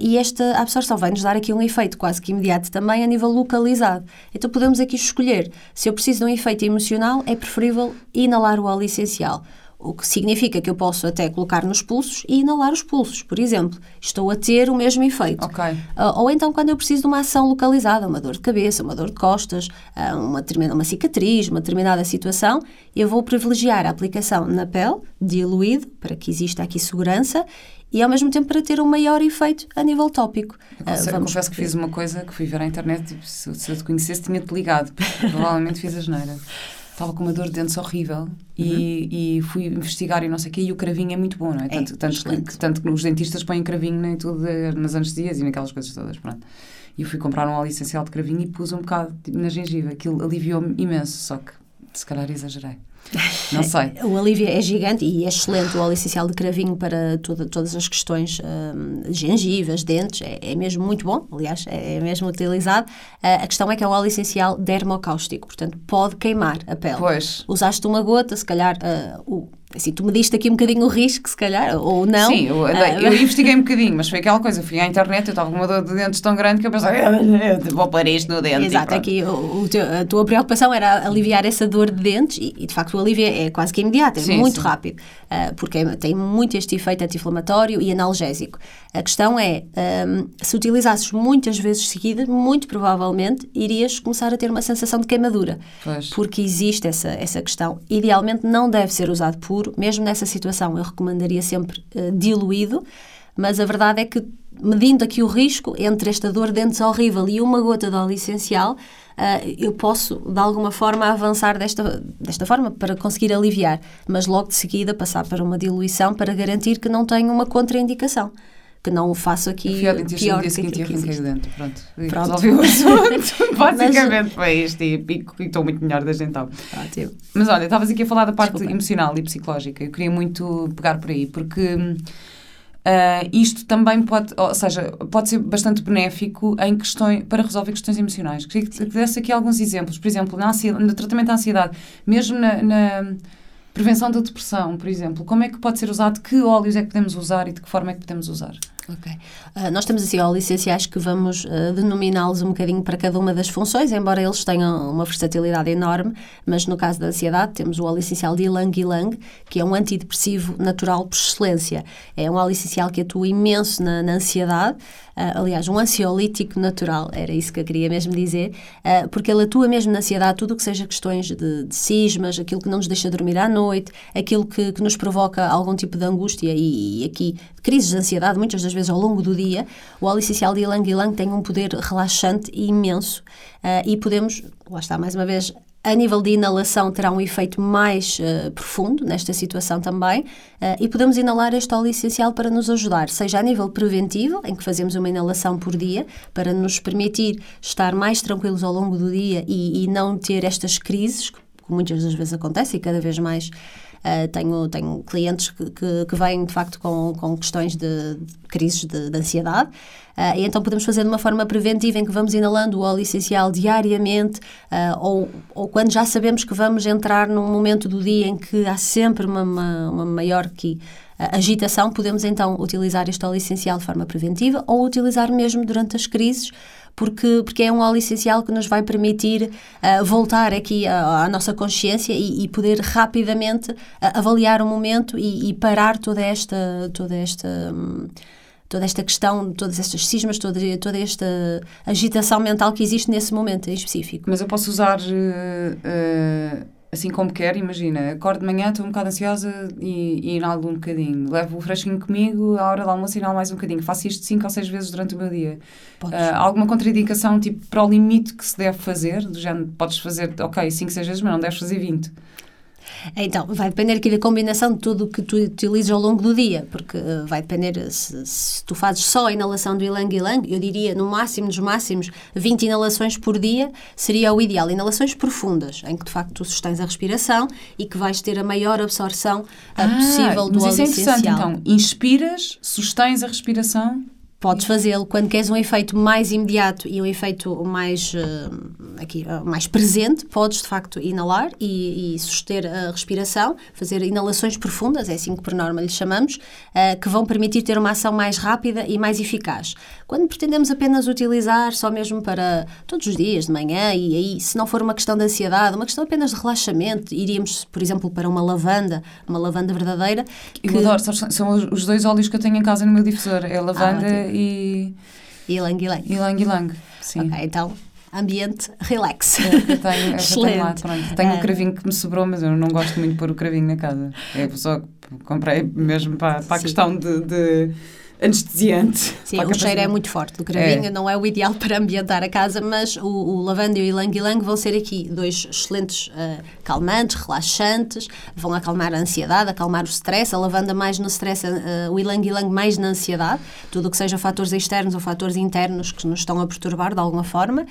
e esta absorção vai nos dar aqui um efeito quase que imediato também a nível localizado. Então podemos aqui escolher se eu preciso de um efeito emocional, é preferível inalar o óleo essencial. O que significa que eu posso até colocar nos pulsos e inalar os pulsos, por exemplo. Estou a ter o mesmo efeito. Okay. Uh, ou então quando eu preciso de uma ação localizada, uma dor de cabeça, uma dor de costas, uh, uma, uma cicatriz, uma determinada situação, eu vou privilegiar a aplicação na pele, diluído, para que exista aqui segurança, e ao mesmo tempo para ter um maior efeito a nível tópico. Eu confesso, uh, confesso que fiz uma coisa que fui ver à internet, tipo, se, se eu te conhecesse tinha-te ligado, provavelmente fiz a geneira estava com uma dor de dentes horrível uhum. e, e, fui investigar e não sei o quê, e o cravinho é muito bom, não é? é tanto, tanto, que, tanto que os dentistas põem cravinho em tudo, nas anestesias e naquelas coisas todas, pronto. E eu fui comprar um óleo essencial de cravinho e pus um bocado tipo, na gengiva. Aquilo aliviou-me imenso, só que se calhar exagerei. Não sei. o alívio é gigante e é excelente o óleo essencial de cravinho para toda, todas as questões um, gengivas, dentes, é, é, mesmo muito bom, aliás, é, é mesmo utilizado. Uh, a questão é que é um óleo essencial dermocáustico, portanto, pode queimar a pele. Pois. Usaste uma gota, se calhar uh, o Assim, tu me diste aqui um bocadinho o risco, se calhar, ou não. Sim, eu, ah, eu investiguei um bocadinho, mas foi aquela coisa. Fui à internet, eu estava com uma dor de dentes tão grande que eu pensei, vou pôr isto no dente. Exato, aqui o, o teu, a tua preocupação era aliviar essa dor de dentes e, e de facto o alívio é quase que imediato, é sim, muito sim. rápido, uh, porque é, tem muito este efeito anti-inflamatório e analgésico. A questão é, um, se utilizasses muitas vezes seguidas, muito provavelmente irias começar a ter uma sensação de queimadura. Pois. Porque existe essa, essa questão. Idealmente não deve ser usado puro, mesmo nessa situação eu recomendaria sempre uh, diluído, mas a verdade é que medindo aqui o risco entre esta dor de dentes horrível e uma gota de óleo essencial, uh, eu posso, de alguma forma, avançar desta, desta forma para conseguir aliviar, mas logo de seguida passar para uma diluição para garantir que não tenho uma contraindicação que não o faço aqui pior, pior que aquilo que existe. dentro, pronto. pronto. Resolvi o assunto. Basicamente foi isto e, estou muito melhor desde então. Ótimo. Mas olha, estavas aqui a falar da parte Desculpa. emocional e psicológica. Eu queria muito pegar por aí, porque uh, isto também pode, ou seja, pode ser bastante benéfico em questões, para resolver questões emocionais. Queria que desse aqui alguns exemplos. Por exemplo, na no tratamento da ansiedade, mesmo na, na Prevenção da depressão, por exemplo. Como é que pode ser usado? Que óleos é que podemos usar e de que forma é que podemos usar? Ok. Uh, nós temos assim óleos essenciais que vamos uh, denominá-los um bocadinho para cada uma das funções, embora eles tenham uma versatilidade enorme, mas no caso da ansiedade temos o óleo essencial de Ylang Ylang, que é um antidepressivo natural por excelência. É um óleo essencial que atua imenso na, na ansiedade, Uh, aliás, um ansiolítico natural, era isso que eu queria mesmo dizer, porque ele atua mesmo na ansiedade, tudo o que seja questões de, de cismas, aquilo que não nos deixa dormir à noite, aquilo que, que nos provoca algum tipo de angústia e, e, aqui crises de ansiedade, muitas das vezes ao longo do dia, o óleo essencial de Ylang Ylang tem um poder relaxante imenso uh, e podemos, lá está mais uma vez, a nível de inalação terá um efeito mais uh, profundo nesta situação também uh, e podemos inalar este óleo essencial para nos ajudar, seja a nível preventivo, em que fazemos uma inalação por dia, para nos permitir estar mais tranquilos ao longo do dia e, e não ter estas crises, que muitas das vezes acontecem e cada vez mais Uh, tenho, tenho clientes que, que, que, vêm, de facto, com, com questões de, de crises de, de ansiedade. Uh, e então podemos fazer de uma forma preventiva em que vamos inalando o óleo essencial diariamente uh, ou, ou quando já sabemos que vamos entrar num momento do dia em que há sempre uma, uma, uma maior que agitação, podemos então utilizar este óleo essencial de forma preventiva ou utilizar mesmo durante as crises porque, porque é um óleo essencial que nos vai permitir uh, voltar aqui à, à nossa consciência e, e, poder rapidamente uh, avaliar o momento e, e, parar toda esta, toda esta toda esta questão, todas estas cismas, toda, toda esta agitação mental que existe nesse momento em específico. Mas eu posso usar uh, assim como quer, imagina, acordo de manhã, estou um bocado ansiosa e, e inalo um bocadinho. Levo o fresquinho comigo, à hora do almoço inalo mais um bocadinho. Faço isto cinco ou seis vezes durante o meu dia. Uh, alguma contraindicação, tipo, para o limite que se deve fazer? Do género, podes fazer, ok, cinco, seis vezes, mas não deves fazer 20. Então, vai depender aqui da combinação de tudo o que tu utilizes ao longo do dia, porque uh, vai depender se, se, tu fazes só a inalação do ilang ilang, eu diria no máximo dos máximos 20 inalações por dia seria o ideal. Inalações profundas, em que de facto tu sustens a respiração e que vais ter a maior absorção eh, ah, possível do mas óleo isso é interessante, essencial. então. Inspiras, sustens a respiração Podes fazê-lo quando queres um efeito mais imediato e um efeito mais, uh, aqui, uh, mais presente, podes de facto inalar e, e, suster a respiração, fazer inalações profundas, é assim que por norma lhe chamamos, uh, que vão permitir ter uma ação mais rápida e mais eficaz. Quando pretendemos apenas utilizar só mesmo para todos os dias, de manhã, e aí, se não for uma questão de ansiedade, uma questão apenas de relaxamento, iríamos, por exemplo, para uma lavanda, uma lavanda verdadeira. Que... Eu adoro, são os dois óleos que eu tenho em casa no meu difusor, é a lavanda. Ah, e. Ilang Ilang. Ilang Ilang, sim. Ok, então ambiente relax. É, eu tenho, Excelente. lá, pronto. Tenho o um cravinho que me sobrou, mas eu não gosto muito de pôr o cravinho na casa. Eu só comprei mesmo para, para a questão de, de anestesiante. Sim, o cheiro é muito forte. O cravinho é. não é o ideal para ambientar a casa, mas o, o lavanda e o ilang-ilang vão ser aqui dois excelentes uh, calmantes, relaxantes, vão acalmar a ansiedade, acalmar o stress. A lavanda mais no stress, uh, o ilang-ilang mais na ansiedade. Tudo o que seja fatores externos ou fatores internos que nos estão a perturbar de alguma forma.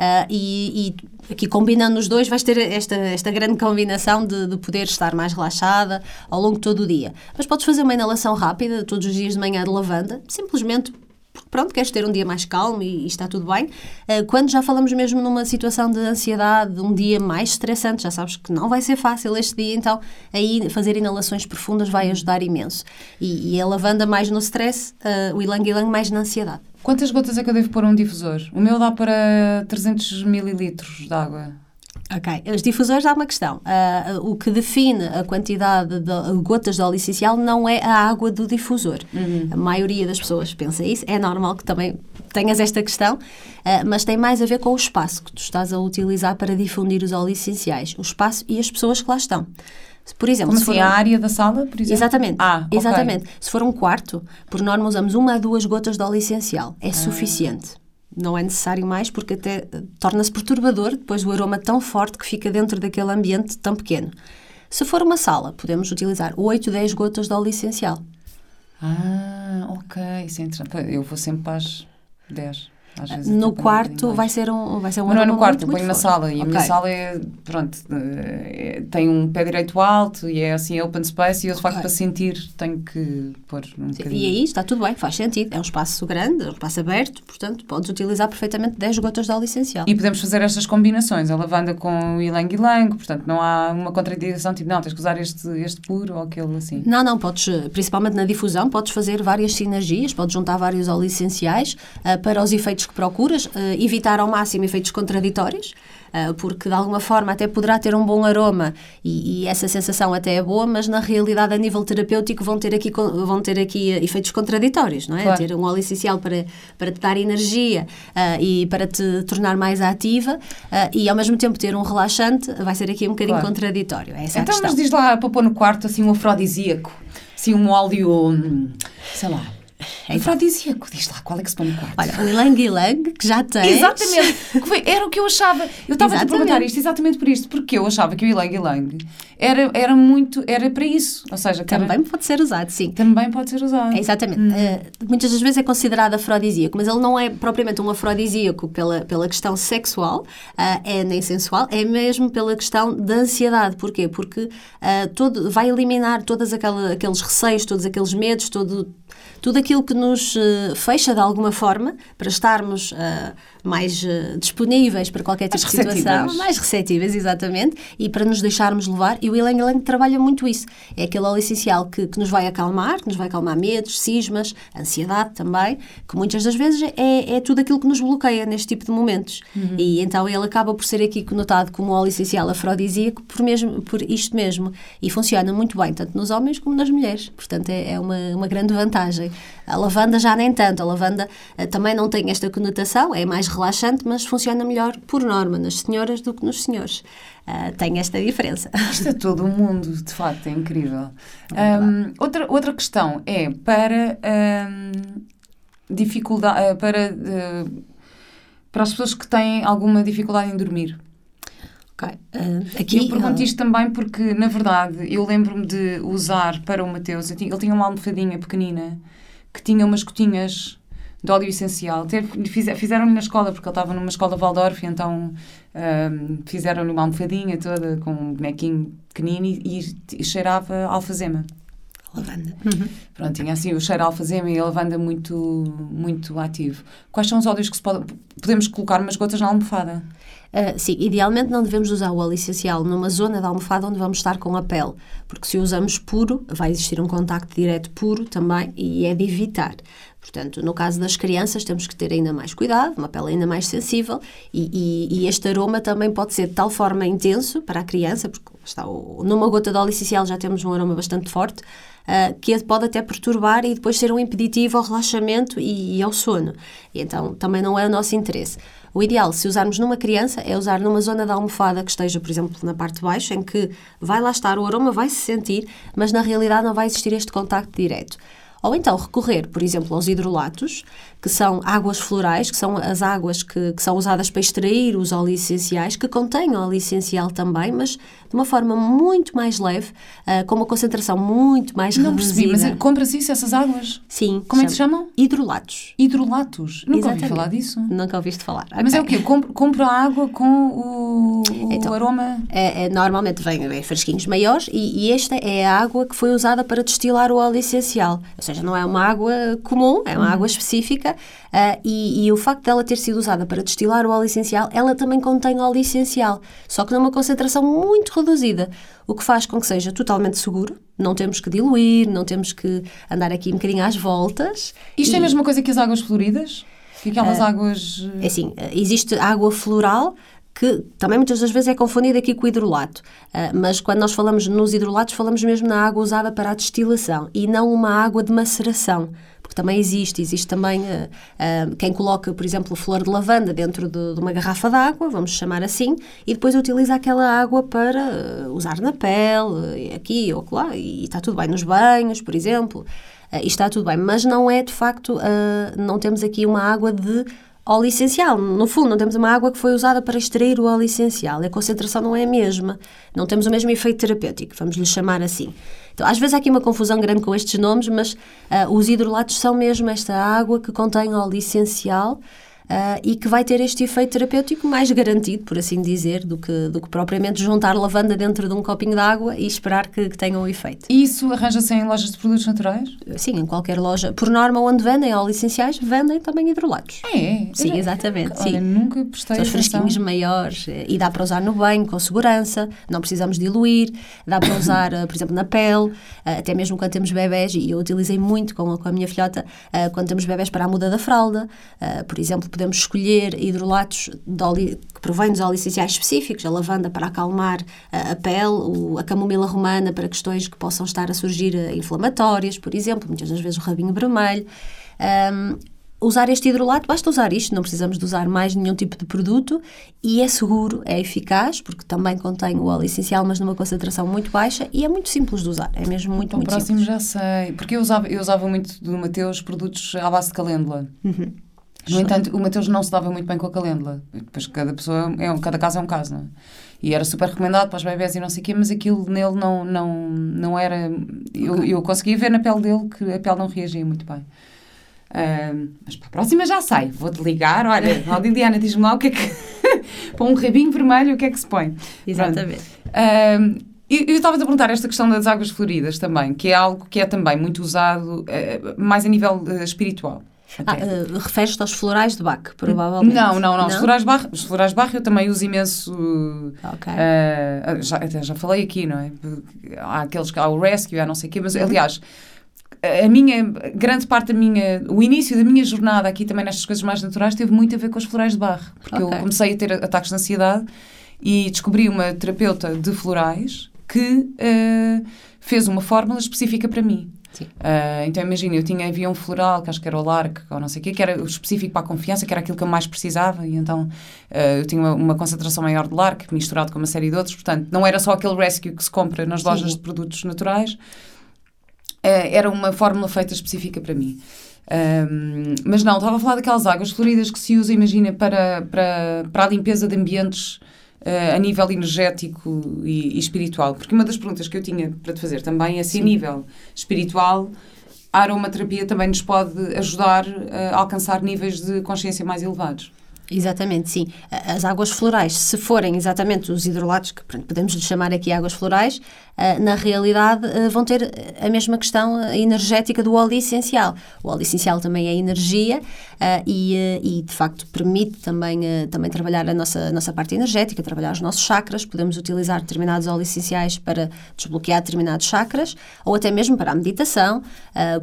Uh, e, e, aqui combinando os dois vais ter esta, esta grande combinação de, de, poder estar mais relaxada ao longo de todo o dia. Mas podes fazer uma inalação rápida todos os dias de manhã de lavanda, simplesmente pronto, queres ter um dia mais calmo e, e está tudo bem. Uh, quando já falamos mesmo numa situação de ansiedade, um dia mais estressante, já sabes que não vai ser fácil este dia, então aí fazer inalações profundas vai ajudar imenso. E, e a lavanda mais no stress, uh, o ilang ilang mais na ansiedade. Quantas gotas é que eu devo pôr um difusor? O meu dá para 300 mililitros de água. Ok, os difusores há uma questão. Uh, o que define a quantidade de gotas de óleo essencial não é a água do difusor. Uhum. A maioria das pessoas pensa isso. É normal que também tenhas esta questão, uh, mas tem mais a ver com o espaço que tu estás a utilizar para difundir os óleos essenciais. O espaço e as pessoas que lá estão. Por exemplo, Como se for a área da sala, por exemplo? Exatamente. Ah, okay. Exatamente. Se for um quarto, por norma usamos uma a duas gotas de óleo essencial. É ah. suficiente. Não é necessário mais porque até eh, torna-se perturbador depois do aroma tão forte que fica dentro daquele ambiente tão pequeno. Se for uma sala, podemos utilizar 8, 10 gotas de óleo essencial. Ah, ok. Isso é interessante. Eu vou sempre para as 10. Às vezes No quarto vai ser um, vai ser um não é no quarto, muito, eu ponho na sala. E a minha sala é, pronto, eh, tem um pé direito alto e é assim open space e eu de facto Ok. para sentir tenho que pôr um Sim, bocadinho. E aí está tudo bem, faz sentido. É um espaço grande, é um espaço aberto, portanto, podes utilizar perfeitamente 10 gotas de óleo essencial. E podemos fazer estas combinações, a lavanda com o ylang ylang, portanto não há uma contradição, tipo, não, tens que usar este, este puro ou aquele assim. Não, não, podes, eh, principalmente na difusão, podes fazer várias sinergias, podes juntar vários óleos essenciais eh, para os efeitos que procuras, eh, evitar ao máximo efeitos contraditórios, eh, porque de alguma forma até poderá ter um bom aroma e, e essa sensação até é boa, mas na realidade a nível terapêutico vão ter aqui, vão ter aqui eh, efeitos contraditórios, não é? Claro. Ter um óleo essencial para, para te dar energia eh, e para te tornar mais ativa eh, e ao mesmo tempo ter um relaxante vai ser aqui um bocadinho Claro. contraditório. É Então, mas diz lá para pôr no quarto assim um afrodisíaco, assim um óleo, hum, sei lá, afrodisíaco, diz lá, qual é que se põe no quarto? Olha, o Ilang Ilang, que já tens. Exatamente, que foi- era o que eu achava. Eu estava a perguntar isto exatamente por isto, porque eu achava que o ylang ylang era, era muito, era para isso, ou seja, que era- Também pode ser usado, sim. também pode ser usado. É, exatamente. Eh, muitas das vezes é considerado afrodisíaco, mas ele não é propriamente um afrodisíaco pela, pela questão sexual, ah, é nem sensual, é mesmo pela questão da ansiedade. Porquê? Porque ah, todo, vai eliminar todos aqueles receios, todos aqueles medos, todo, tudo aquilo que nos fecha de alguma forma para estarmos mais eh, disponíveis para qualquer tipo Mais de situação, receptivas. mais receptíveis, exatamente, e para nos deixarmos levar. E o Ylang Ylang trabalha muito isso. É aquele óleo essencial que, que nos vai acalmar, que nos vai acalmar medos, cismas, ansiedade também, que muitas das vezes é, é tudo aquilo que nos bloqueia neste tipo de momentos. E então ele acaba por ser aqui conotado como óleo essencial afrodisíaco por, mesmo, por isto mesmo. E funciona muito bem, tanto nos homens como nas mulheres. Portanto, é, é uma, uma grande vantagem. A lavanda já nem tanto. A lavanda eh, também não tem esta conotação, é mais relaxante, mas funciona melhor, por norma, nas senhoras do que nos senhores. Ah, tem esta diferença. Isto é todo o mundo, de facto, é incrível. É Hum, outra, outra questão é para hum, dificuldade, eh, para, para as pessoas que têm alguma dificuldade em dormir. Ok. Ah, Aqui, eu pergunto isto também porque, na verdade, eu lembro-me de usar para o Mateus, ele tinha uma almofadinha pequenina que tinha umas gotinhas de óleo essencial. Fizeram-lhe na escola, porque ele estava numa escola Waldorf, então hum, fizeram-lhe uma almofadinha toda com um bonequinho pequenino e, e cheirava alfazema. Lavanda. Pronto, tinha assim o cheiro a alfazema e a lavanda muito, muito ativo. Quais são os óleos que se pode, podemos colocar umas gotas na almofada? Ah, sim, idealmente não devemos usar o óleo essencial numa zona da almofada onde vamos estar com a pele, porque se usamos puro, vai existir um contacto direto puro também e é de evitar. Portanto, no caso das crianças, temos que ter ainda mais cuidado, uma pele ainda mais sensível e, e- e este aroma também pode ser de tal forma intenso para a criança, porque está, numa gota de óleo essencial já temos um aroma bastante forte, ah, que pode até perturbar e depois ser um impeditivo ao relaxamento e, e ao sono. E então também não é o nosso interesse. O ideal, se usarmos numa criança, é usar numa zona da almofada que esteja, por exemplo, na parte de baixo, em que vai lá estar, o aroma vai se sentir, mas na realidade não vai existir este contacto direto. Ou então recorrer, por exemplo, aos hidrolatos, que são águas florais, que são as águas que, que são usadas para extrair os óleos essenciais, que contêm óleo essencial também, mas de uma forma muito mais leve, ah, com uma concentração muito mais Não reduzida. percebi, mas compra-se isso, essas águas? Sim. Como é que se chamam? Hidrolatos. Hidrolatos. Nunca ouvi Exatamente. falar disso. Nunca ouviste falar. Mas é o quê? Compro, compro a água com o, o Então, aroma. É, é, normalmente vem em fresquinhos maiores e, e esta é a água que foi usada para destilar o óleo essencial. Ou seja, não é uma água comum, é uma água específica ah, e, e o facto dela ter sido usada para destilar o óleo essencial, ela também contém óleo essencial, só que numa concentração muito reduzida, o que faz com que seja totalmente seguro, não temos que diluir, não temos que andar aqui um bocadinho às voltas. Isto é E- a mesma coisa que as águas floridas? Que aquelas águas. É assim, eh, existe água floral que também muitas das vezes é confundida aqui com o hidrolato, Ah, mas quando nós falamos nos hidrolatos falamos mesmo na água usada para a destilação e não uma água de maceração, porque também existe, existe também ah, ah, quem coloca, por exemplo, flor de lavanda dentro de, de uma garrafa de água, vamos chamar assim, e depois utiliza aquela água para usar na pele, aqui ou lá, e está tudo bem nos banhos, por exemplo. E está tudo bem, mas não é de facto, não temos aqui uma água de óleo essencial. No fundo, não temos uma água que foi usada para extrair o óleo essencial. A concentração não é a mesma. Não temos o mesmo efeito terapêutico, vamos lhe chamar assim. Então, às vezes há aqui uma confusão grande com estes nomes, mas ah, os hidrolatos são mesmo esta água que contém óleo essencial uh, e que vai ter este efeito terapêutico mais garantido, por assim dizer, do que, do que propriamente juntar lavanda dentro de um copinho de água e esperar que, que tenha um efeito. E isso arranja-se em lojas de produtos naturais? Sim, em qualquer loja. Por norma, onde vendem óleos essenciais, vendem também hidrolatos. É? Sim, exatamente. Olha, sim. nunca prestei São os fresquinhos maiores eh, e dá para usar no banho com segurança, não precisamos diluir, dá para usar, eh, por exemplo, na pele, eh, até mesmo quando temos bebés, e eu utilizei muito com, com a minha filhota, quando temos bebés para a muda da fralda, por exemplo, podemos escolher hidrolatos de que provêm dos óleos essenciais específicos, a lavanda para acalmar a pele, o- a camomila romana para questões que possam estar a surgir eh, inflamatórias, por exemplo, muitas das vezes o rabinho vermelho. Ahm, usar este hidrolato, basta usar isto, não precisamos de usar mais nenhum tipo de produto e é seguro, é eficaz, porque também contém o óleo essencial, mas numa concentração muito baixa e é muito simples de usar, é mesmo muito, o muito próximo simples. já sei. Porque eu usava, eu usava muito do Mateus produtos à base de calêndula. Uhum. No entanto, o Mateus não se dava muito bem com a calêndula. Depois, cada pessoa, é um, cada caso é um caso, não é? E era super recomendado para os bebés e não sei o quê, mas aquilo nele não, não, não era... Eu, eu conseguia ver na pele dele que a pele não reagia muito bem. Ahm, mas para a próxima já sei. Vou-te ligar. Olha, ó Liliana, diz-me lá o que é que... para um rabinho vermelho, o que é que se põe? Exatamente. Eu estava a perguntar esta questão das águas floridas também, que é algo que é também muito usado eh, mais a nível eh, espiritual. Ah, uh, Refere-te aos florais de Bach, provavelmente. não, não, não. Os florais Barra, os florais Barra eu também uso imenso. Ok. eh, já, até já falei aqui, não é? Há aqueles que há o Rescue, há não sei o quê, mas aliás. A minha, grande parte da minha, o início da minha jornada aqui também nestas coisas mais naturais teve muito a ver com os florais de barro, porque eu Ok. comecei a ter ataques de ansiedade e descobri uma terapeuta de florais que eh, fez uma fórmula específica para mim. Sim. Ah, então imagina, eu tinha, havia um floral, que acho que era o Lark, ou não sei o quê, que era específico para a confiança, que era aquilo que eu mais precisava, e então ah, eu tinha uma, uma concentração maior de Lark, misturado com uma série de outros, portanto, não era só aquele rescue que se compra nas Sim. lojas de produtos naturais, ah, era uma fórmula feita específica para mim. Ahm, mas não, estava a falar daquelas águas floridas que se usa, imagina, para, para, para a limpeza de ambientes ah, a nível energético e, e espiritual. Porque uma das perguntas que eu tinha para te fazer também é se a Sim. nível espiritual a aromaterapia também nos pode ajudar a alcançar níveis de consciência mais elevados. Exatamente, sim. As águas florais, se forem exatamente os hidrolatos, que podemos lhe chamar aqui águas florais, ah, na realidade ah, vão ter a mesma questão energética do óleo essencial. O óleo essencial também é energia e, de facto, permite também, também trabalhar a nossa, a nossa parte energética, trabalhar os nossos chakras. Podemos utilizar determinados óleos essenciais para desbloquear determinados chakras ou até mesmo para a meditação.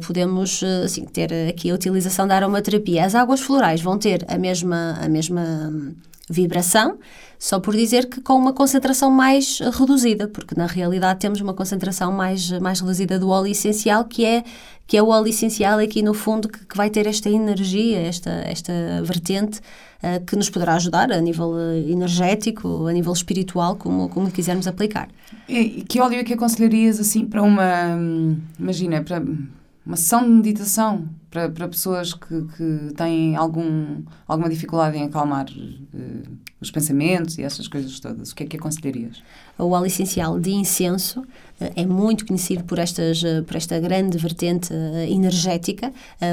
Podemos assim, ter aqui a utilização da aromaterapia. As águas florais vão ter a mesma, a mesma hum, vibração, só por dizer que com uma concentração mais reduzida, porque na realidade temos uma concentração mais, mais reduzida do óleo essencial, que é, que é o óleo essencial aqui no fundo que, que vai ter esta energia, esta, esta vertente eh, que nos poderá ajudar a nível eh, energético, a nível espiritual, como, como quisermos aplicar. E, e que óleo é que aconselharias assim para uma, hum, imagina, para uma sessão de meditação para, para pessoas que, que têm algum, alguma dificuldade em acalmar eh, os pensamentos e essas coisas todas? O que é que aconselharias? O óleo essencial de incenso eh, é muito conhecido por, estas, eh, por esta grande vertente energética,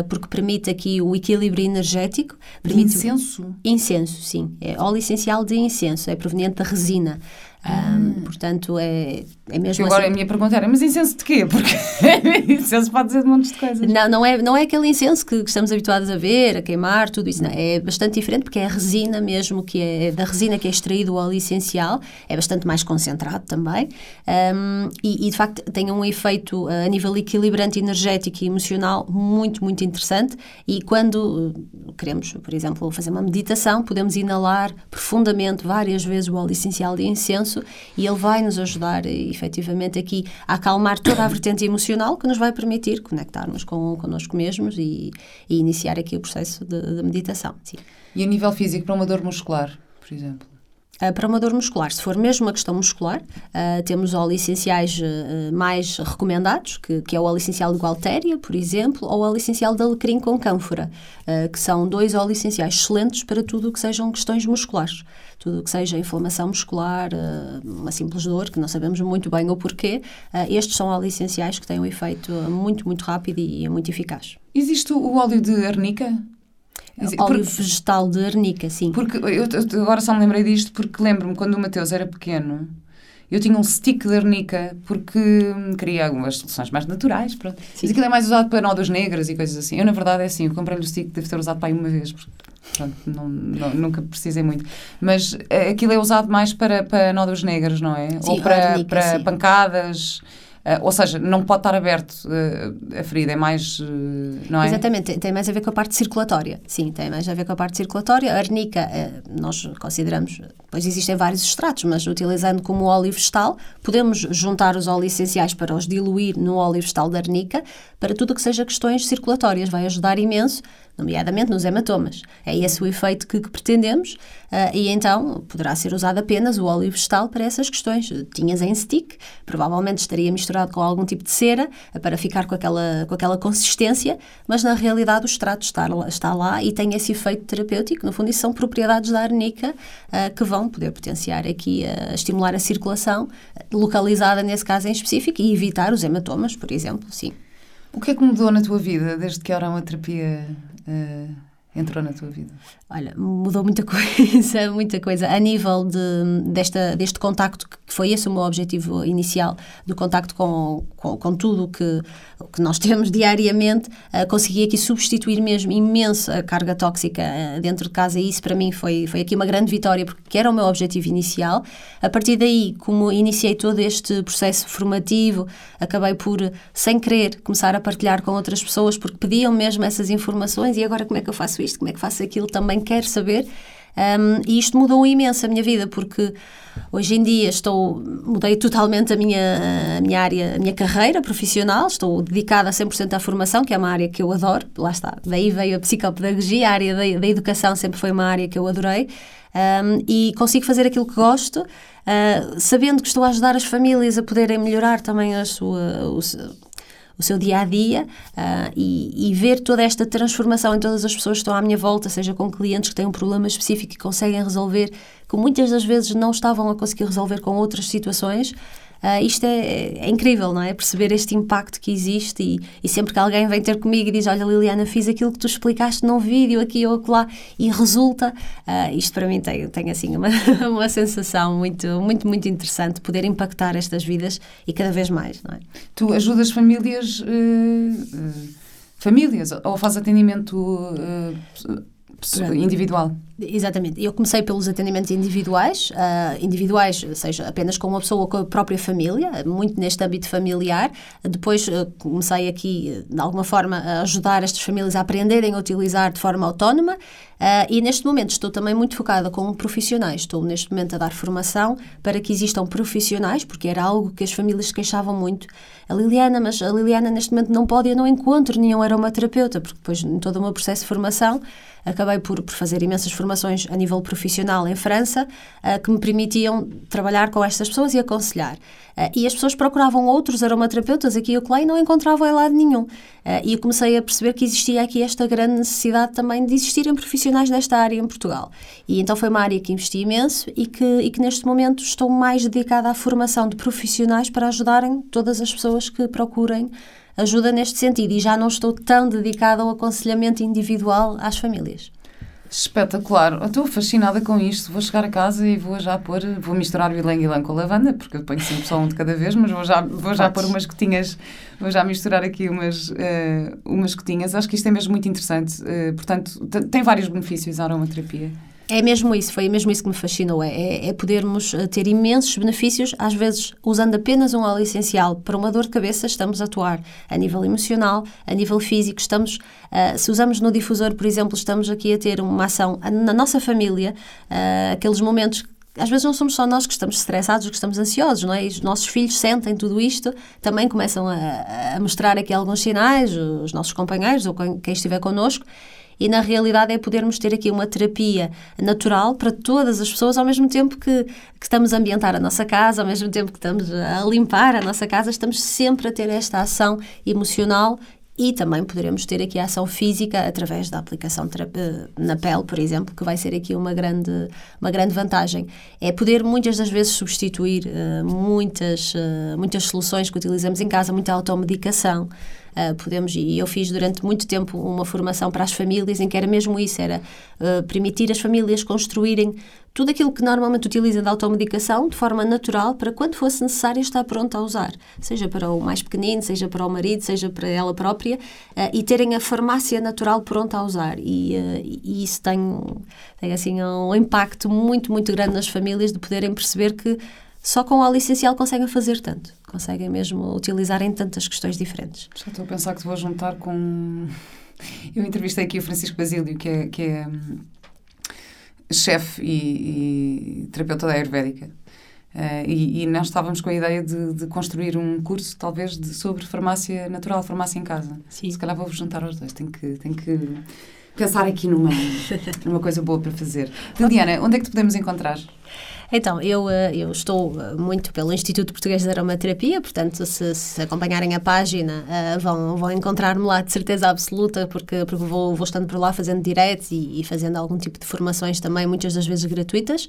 porque permite aqui o equilíbrio energético. De Permite incenso? Incenso, sim. É óleo essencial de incenso, é proveniente da resina. Ahm, portanto, é, é mesmo agora assim. a minha pergunta era, mas incenso de quê? Porque incenso pode dizer de montes de coisas. Não, não, é, não é aquele incenso que, que estamos habituados a ver, a queimar, tudo isso. Não. É bastante diferente porque é a resina mesmo, que é da resina que é extraído o óleo essencial, é bastante mais concentrado também um, e, e, de facto tem um efeito uh, a nível equilibrante energético e emocional muito, muito interessante. E quando uh, queremos, por exemplo, fazer uma meditação, podemos inalar profundamente várias vezes o óleo essencial de incenso e ele vai nos ajudar efetivamente aqui a acalmar toda a vertente emocional que nos vai permitir conectarmos com connosco mesmos e, e iniciar aqui o processo de meditação. Sim. E a nível físico, para uma dor muscular, por exemplo? Uh, para uma dor muscular, se for mesmo uma questão muscular, uh, temos óleos essenciais uh, mais recomendados, que, que, é o óleo essencial de Gualtéria, por exemplo, ou o óleo essencial de alecrim com cânfora, que são dois óleos essenciais excelentes para tudo o que sejam questões musculares. Tudo o que seja inflamação muscular, uma simples dor, que não sabemos muito bem o porquê, estes são óleos essenciais que têm um efeito muito, muito rápido e muito eficaz. Existe o óleo de arnica? Óleo vegetal de arnica, sim. Porque eu, eu agora só me lembrei disto porque lembro-me quando o Mateus era pequeno eu tinha um stick de arnica porque queria algumas soluções mais naturais, pronto. Mas aquilo é mais usado para nódoas negras e coisas assim. Eu, na verdade, é assim, eu comprei-lhe o stick, deve ter usado para aí uma vez, porque, pronto, não, não, nunca precisei muito. Mas eh, aquilo é usado mais para, para nódoas negras, não é? Sim, Ou para, arnica, para sim. pancadas. Uh, ou seja, não pode estar aberto uh, a ferida, é mais. Uh, não é? Exatamente, tem, tem mais a ver com a parte circulatória. Sim, tem mais a ver com a parte circulatória. A arnica, nós consideramos, pois existem vários extratos, mas utilizando como óleo vegetal, podemos juntar os óleos essenciais para os diluir no óleo vegetal da arnica para tudo o que seja questões circulatórias. Vai ajudar imenso, nomeadamente nos hematomas. É esse o efeito que, que pretendemos e então poderá ser usado apenas o óleo vegetal para essas questões. Tinhas em stick, provavelmente estaria misturado com algum tipo de cera para ficar com aquela, com aquela consistência, mas na realidade o extrato está, está lá e tem esse efeito terapêutico. No fundo, isso são propriedades da arnica uh, que vão poder potenciar aqui, uh, estimular a circulação localizada nesse caso em específico e evitar os hematomas, por exemplo, sim. O que é que mudou na tua vida desde que a aromaterapia uh, entrou na tua vida? Olha, mudou muita coisa, muita coisa. A nível de, desta, deste contacto, que foi esse o meu objetivo inicial, do contacto com, com, com tudo o que, que nós temos diariamente, uh, consegui aqui substituir mesmo imensa carga tóxica uh, dentro de casa e isso para mim foi, foi aqui uma grande vitória, porque era o meu objetivo inicial. A partir daí, como iniciei todo este processo formativo, acabei por, sem querer, começar a partilhar com outras pessoas, porque pediam mesmo essas informações e agora como é que eu faço isto, como é que faço aquilo também quero saber. Um, e isto mudou imenso a minha vida, porque hoje em dia estou, mudei totalmente a minha, a minha área, a minha carreira profissional, estou dedicada a 100% à formação, que é uma área que eu adoro, lá está, daí veio a psicopedagogia, a área da, da educação sempre foi uma área que eu adorei, um, e consigo fazer aquilo que gosto, uh, sabendo que estou a ajudar as famílias a poderem melhorar também a sua, o seu dia a dia uh, e, e, ver toda esta transformação em todas as pessoas que estão à minha volta, seja com clientes que têm um problema específico e conseguem resolver, que muitas das vezes não estavam a conseguir resolver com outras situações. Uh, isto é, é, incrível, não é? Perceber este impacto que existe e, e, sempre que alguém vem ter comigo e diz: Olha, Liliana, fiz aquilo que tu explicaste num vídeo aqui ou lá e resulta, uh, isto para mim tem, tem assim uma, uma sensação muito, muito, muito interessante poder impactar estas vidas e cada vez mais, não é? Tu ajudas famílias. Uh, famílias ou faz atendimento individual? Exatamente. Eu comecei pelos atendimentos individuais, uh, individuais, seja apenas com uma pessoa ou com a própria família, muito neste âmbito familiar. Depois uh, comecei aqui, de alguma forma, a ajudar estas famílias a aprenderem a utilizar de forma autónoma. Uh, e neste momento estou também muito focada com profissionais. Estou neste momento a dar formação para que existam profissionais, porque era algo que as famílias se queixavam muito. A Liliana, mas a Liliana neste momento não pode, eu não encontro nenhum aromaterapeuta, porque depois em todo o meu processo de formação acabei por, por fazer imensas formações a nível profissional em França uh, que me permitiam trabalhar com estas pessoas e aconselhar. Uh, e as pessoas procuravam outros aromaterapeutas aqui e acolá e não encontravam em lado nenhum. Uh, e eu comecei a perceber que existia aqui esta grande necessidade também de existirem profissionais nesta área em Portugal. E então foi uma área que investi imenso e que, e que neste momento estou mais dedicada à formação de profissionais para ajudarem todas as pessoas que procurem ajuda neste sentido e já não estou tão dedicada ao aconselhamento individual às famílias. Espetacular. Estou fascinada com isto. Vou chegar a casa e vou já pôr, vou misturar o ilang ilang com a lavanda, porque eu ponho sempre só um de cada vez, mas vou já, vou já pôr umas gotinhas, vou já misturar aqui umas, uh, umas gotinhas. Acho que isto é mesmo muito interessante. Uh, portanto, tem vários benefícios a aromaterapia. É mesmo isso, foi mesmo isso que me fascinou, é, é, é, podermos eh, ter imensos benefícios, às vezes usando apenas um óleo essencial para uma dor de cabeça, estamos a atuar a nível emocional, a nível físico, estamos, uh, se usamos no difusor, por exemplo, estamos aqui a ter uma ação na nossa família, uh, aqueles momentos às vezes não somos só nós que estamos estressados, que estamos ansiosos, não é? E os nossos filhos sentem tudo isto, também começam a, a mostrar aqui alguns sinais, os nossos companheiros ou quem estiver connosco, e na realidade é podermos ter aqui uma terapia natural para todas as pessoas, ao mesmo tempo que, que, estamos a ambientar a nossa casa, ao mesmo tempo que estamos a limpar a nossa casa, estamos sempre a ter esta ação emocional e também poderemos ter aqui a ação física através da aplicação na pele, por exemplo, que vai ser aqui uma grande, uma grande vantagem. É poder muitas das vezes substituir uh, muitas, uh, muitas soluções que utilizamos em casa, muita automedicação. Uh, podemos, e eu fiz durante muito tempo uma formação para as famílias em que era mesmo isso, era uh, permitir as famílias construírem tudo aquilo que normalmente utilizam de automedicação de forma natural para quando fosse necessário estar pronto a usar, seja para o mais pequenino, seja para o marido, seja para ela própria, uh, e terem a farmácia natural pronta a usar. E, uh, e isso tem, tem assim um impacto muito, muito grande nas famílias de poderem perceber que só com o óleo essencial conseguem fazer tanto, conseguem mesmo utilizar em tantas questões diferentes. Já estou a pensar que te vou juntar com. Eu entrevistei aqui o Francisco Basílio, que é, que é chefe e, e, terapeuta da Ayurvédica. Uh, e, e, nós estávamos com a ideia de, de construir um curso, talvez, de, sobre farmácia natural, farmácia em casa. Sim. Se calhar vou-vos juntar aos dois. Tenho que, tenho que pensar aqui numa, numa coisa boa para fazer. Liliana, onde é que te podemos encontrar? Então, eu, eh, eu estou eh, muito pelo Instituto Português de Aromaterapia, portanto, se, se acompanharem a página, uh, vão, vão encontrar-me lá de certeza absoluta, porque, porque vou, vou estando por lá fazendo diretos e, e fazendo algum tipo de formações também, muitas das vezes gratuitas.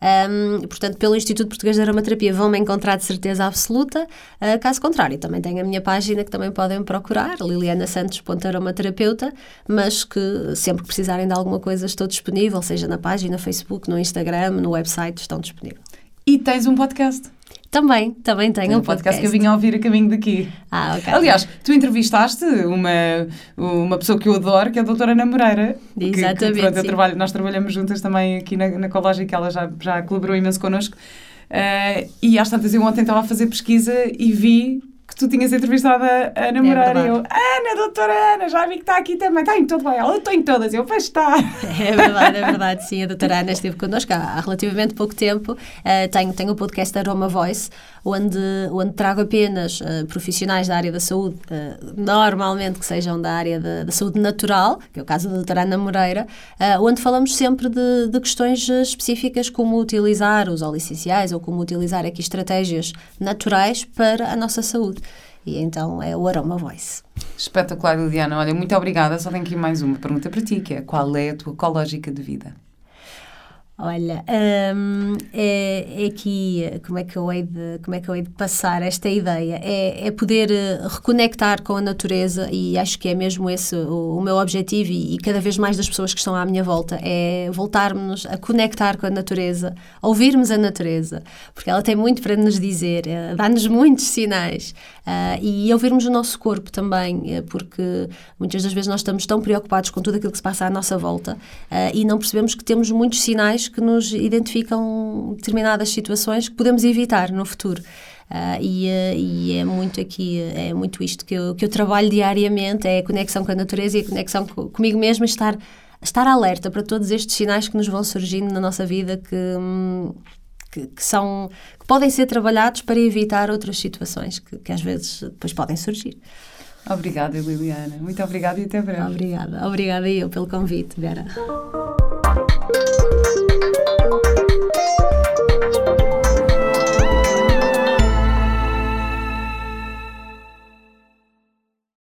Um, portanto, pelo Instituto Português de Aromaterapia vão-me encontrar de certeza absoluta. Uh, caso contrário, também tenho a minha página que também podem procurar, lilianasantos.aromaterapeuta, mas que sempre que precisarem de alguma coisa estou disponível, seja na página, no Facebook, no Instagram, no website, estão disponíveis. E tens um podcast? Também, também tenho um, um podcast. que eu vinha a ouvir a caminho daqui. Ah, ok. Aliás, tu entrevistaste uma, uma pessoa que eu adoro, que é a doutora Ana Moreira. Exatamente, que, que, pronto, eu trabalho, nós trabalhamos juntas também aqui na, na Cológica, ela já, já colaborou imenso connosco. Uh, e às tantas eu ontem estava a fazer pesquisa e vi que tu tinhas entrevistado a Ana é Moreira e eu, Ana, doutora Ana, já vi que está aqui também, está em todo bem. Ela, estou em todas, eu, pois está. É verdade, é verdade, sim, a doutora Ana esteve connosco há, relativamente pouco tempo. Uh, tenho, tenho o podcast Aroma Voice, onde, onde trago apenas uh, profissionais da área da saúde, uh, normalmente que sejam da área da, da, saúde natural, que é o caso da doutora Ana Moreira, onde falamos sempre de, de questões específicas como utilizar os óleos essenciais ou como utilizar aqui estratégias naturais para a nossa saúde. E então é o Aroma Voice. Espetacular, Liliana. Olha, muito obrigada. Só tenho aqui mais uma pergunta para ti, que é qual é a tua ecológica de vida? Olha, hum, é, é aqui como é que eu hei de como é que eu hei de passar esta ideia? É, é poder eh, reconectar com a natureza e acho que é mesmo esse o, o meu objetivo e, e, cada vez mais das pessoas que estão à minha volta é voltarmos a conectar com a natureza, ouvirmos a natureza, porque ela tem muito para nos dizer, eh, dá-nos muitos sinais uh, e ouvirmos o nosso corpo também, porque muitas das vezes nós estamos tão preocupados com tudo aquilo que se passa à nossa volta uh, e não percebemos que temos muitos sinais que nos identificam determinadas situações que podemos evitar no futuro. Uh, e, uh, e, é muito aqui, é muito isto que eu, que eu trabalho diariamente, é a conexão com a natureza e a conexão co comigo mesma, estar, estar alerta para todos estes sinais que nos vão surgindo na nossa vida que, hum, que, que, são, que podem ser trabalhados para evitar outras situações que, que às vezes depois podem surgir. Obrigada, Liliana. Muito obrigada e até breve. Obrigada. Obrigada eu pelo convite, Vera.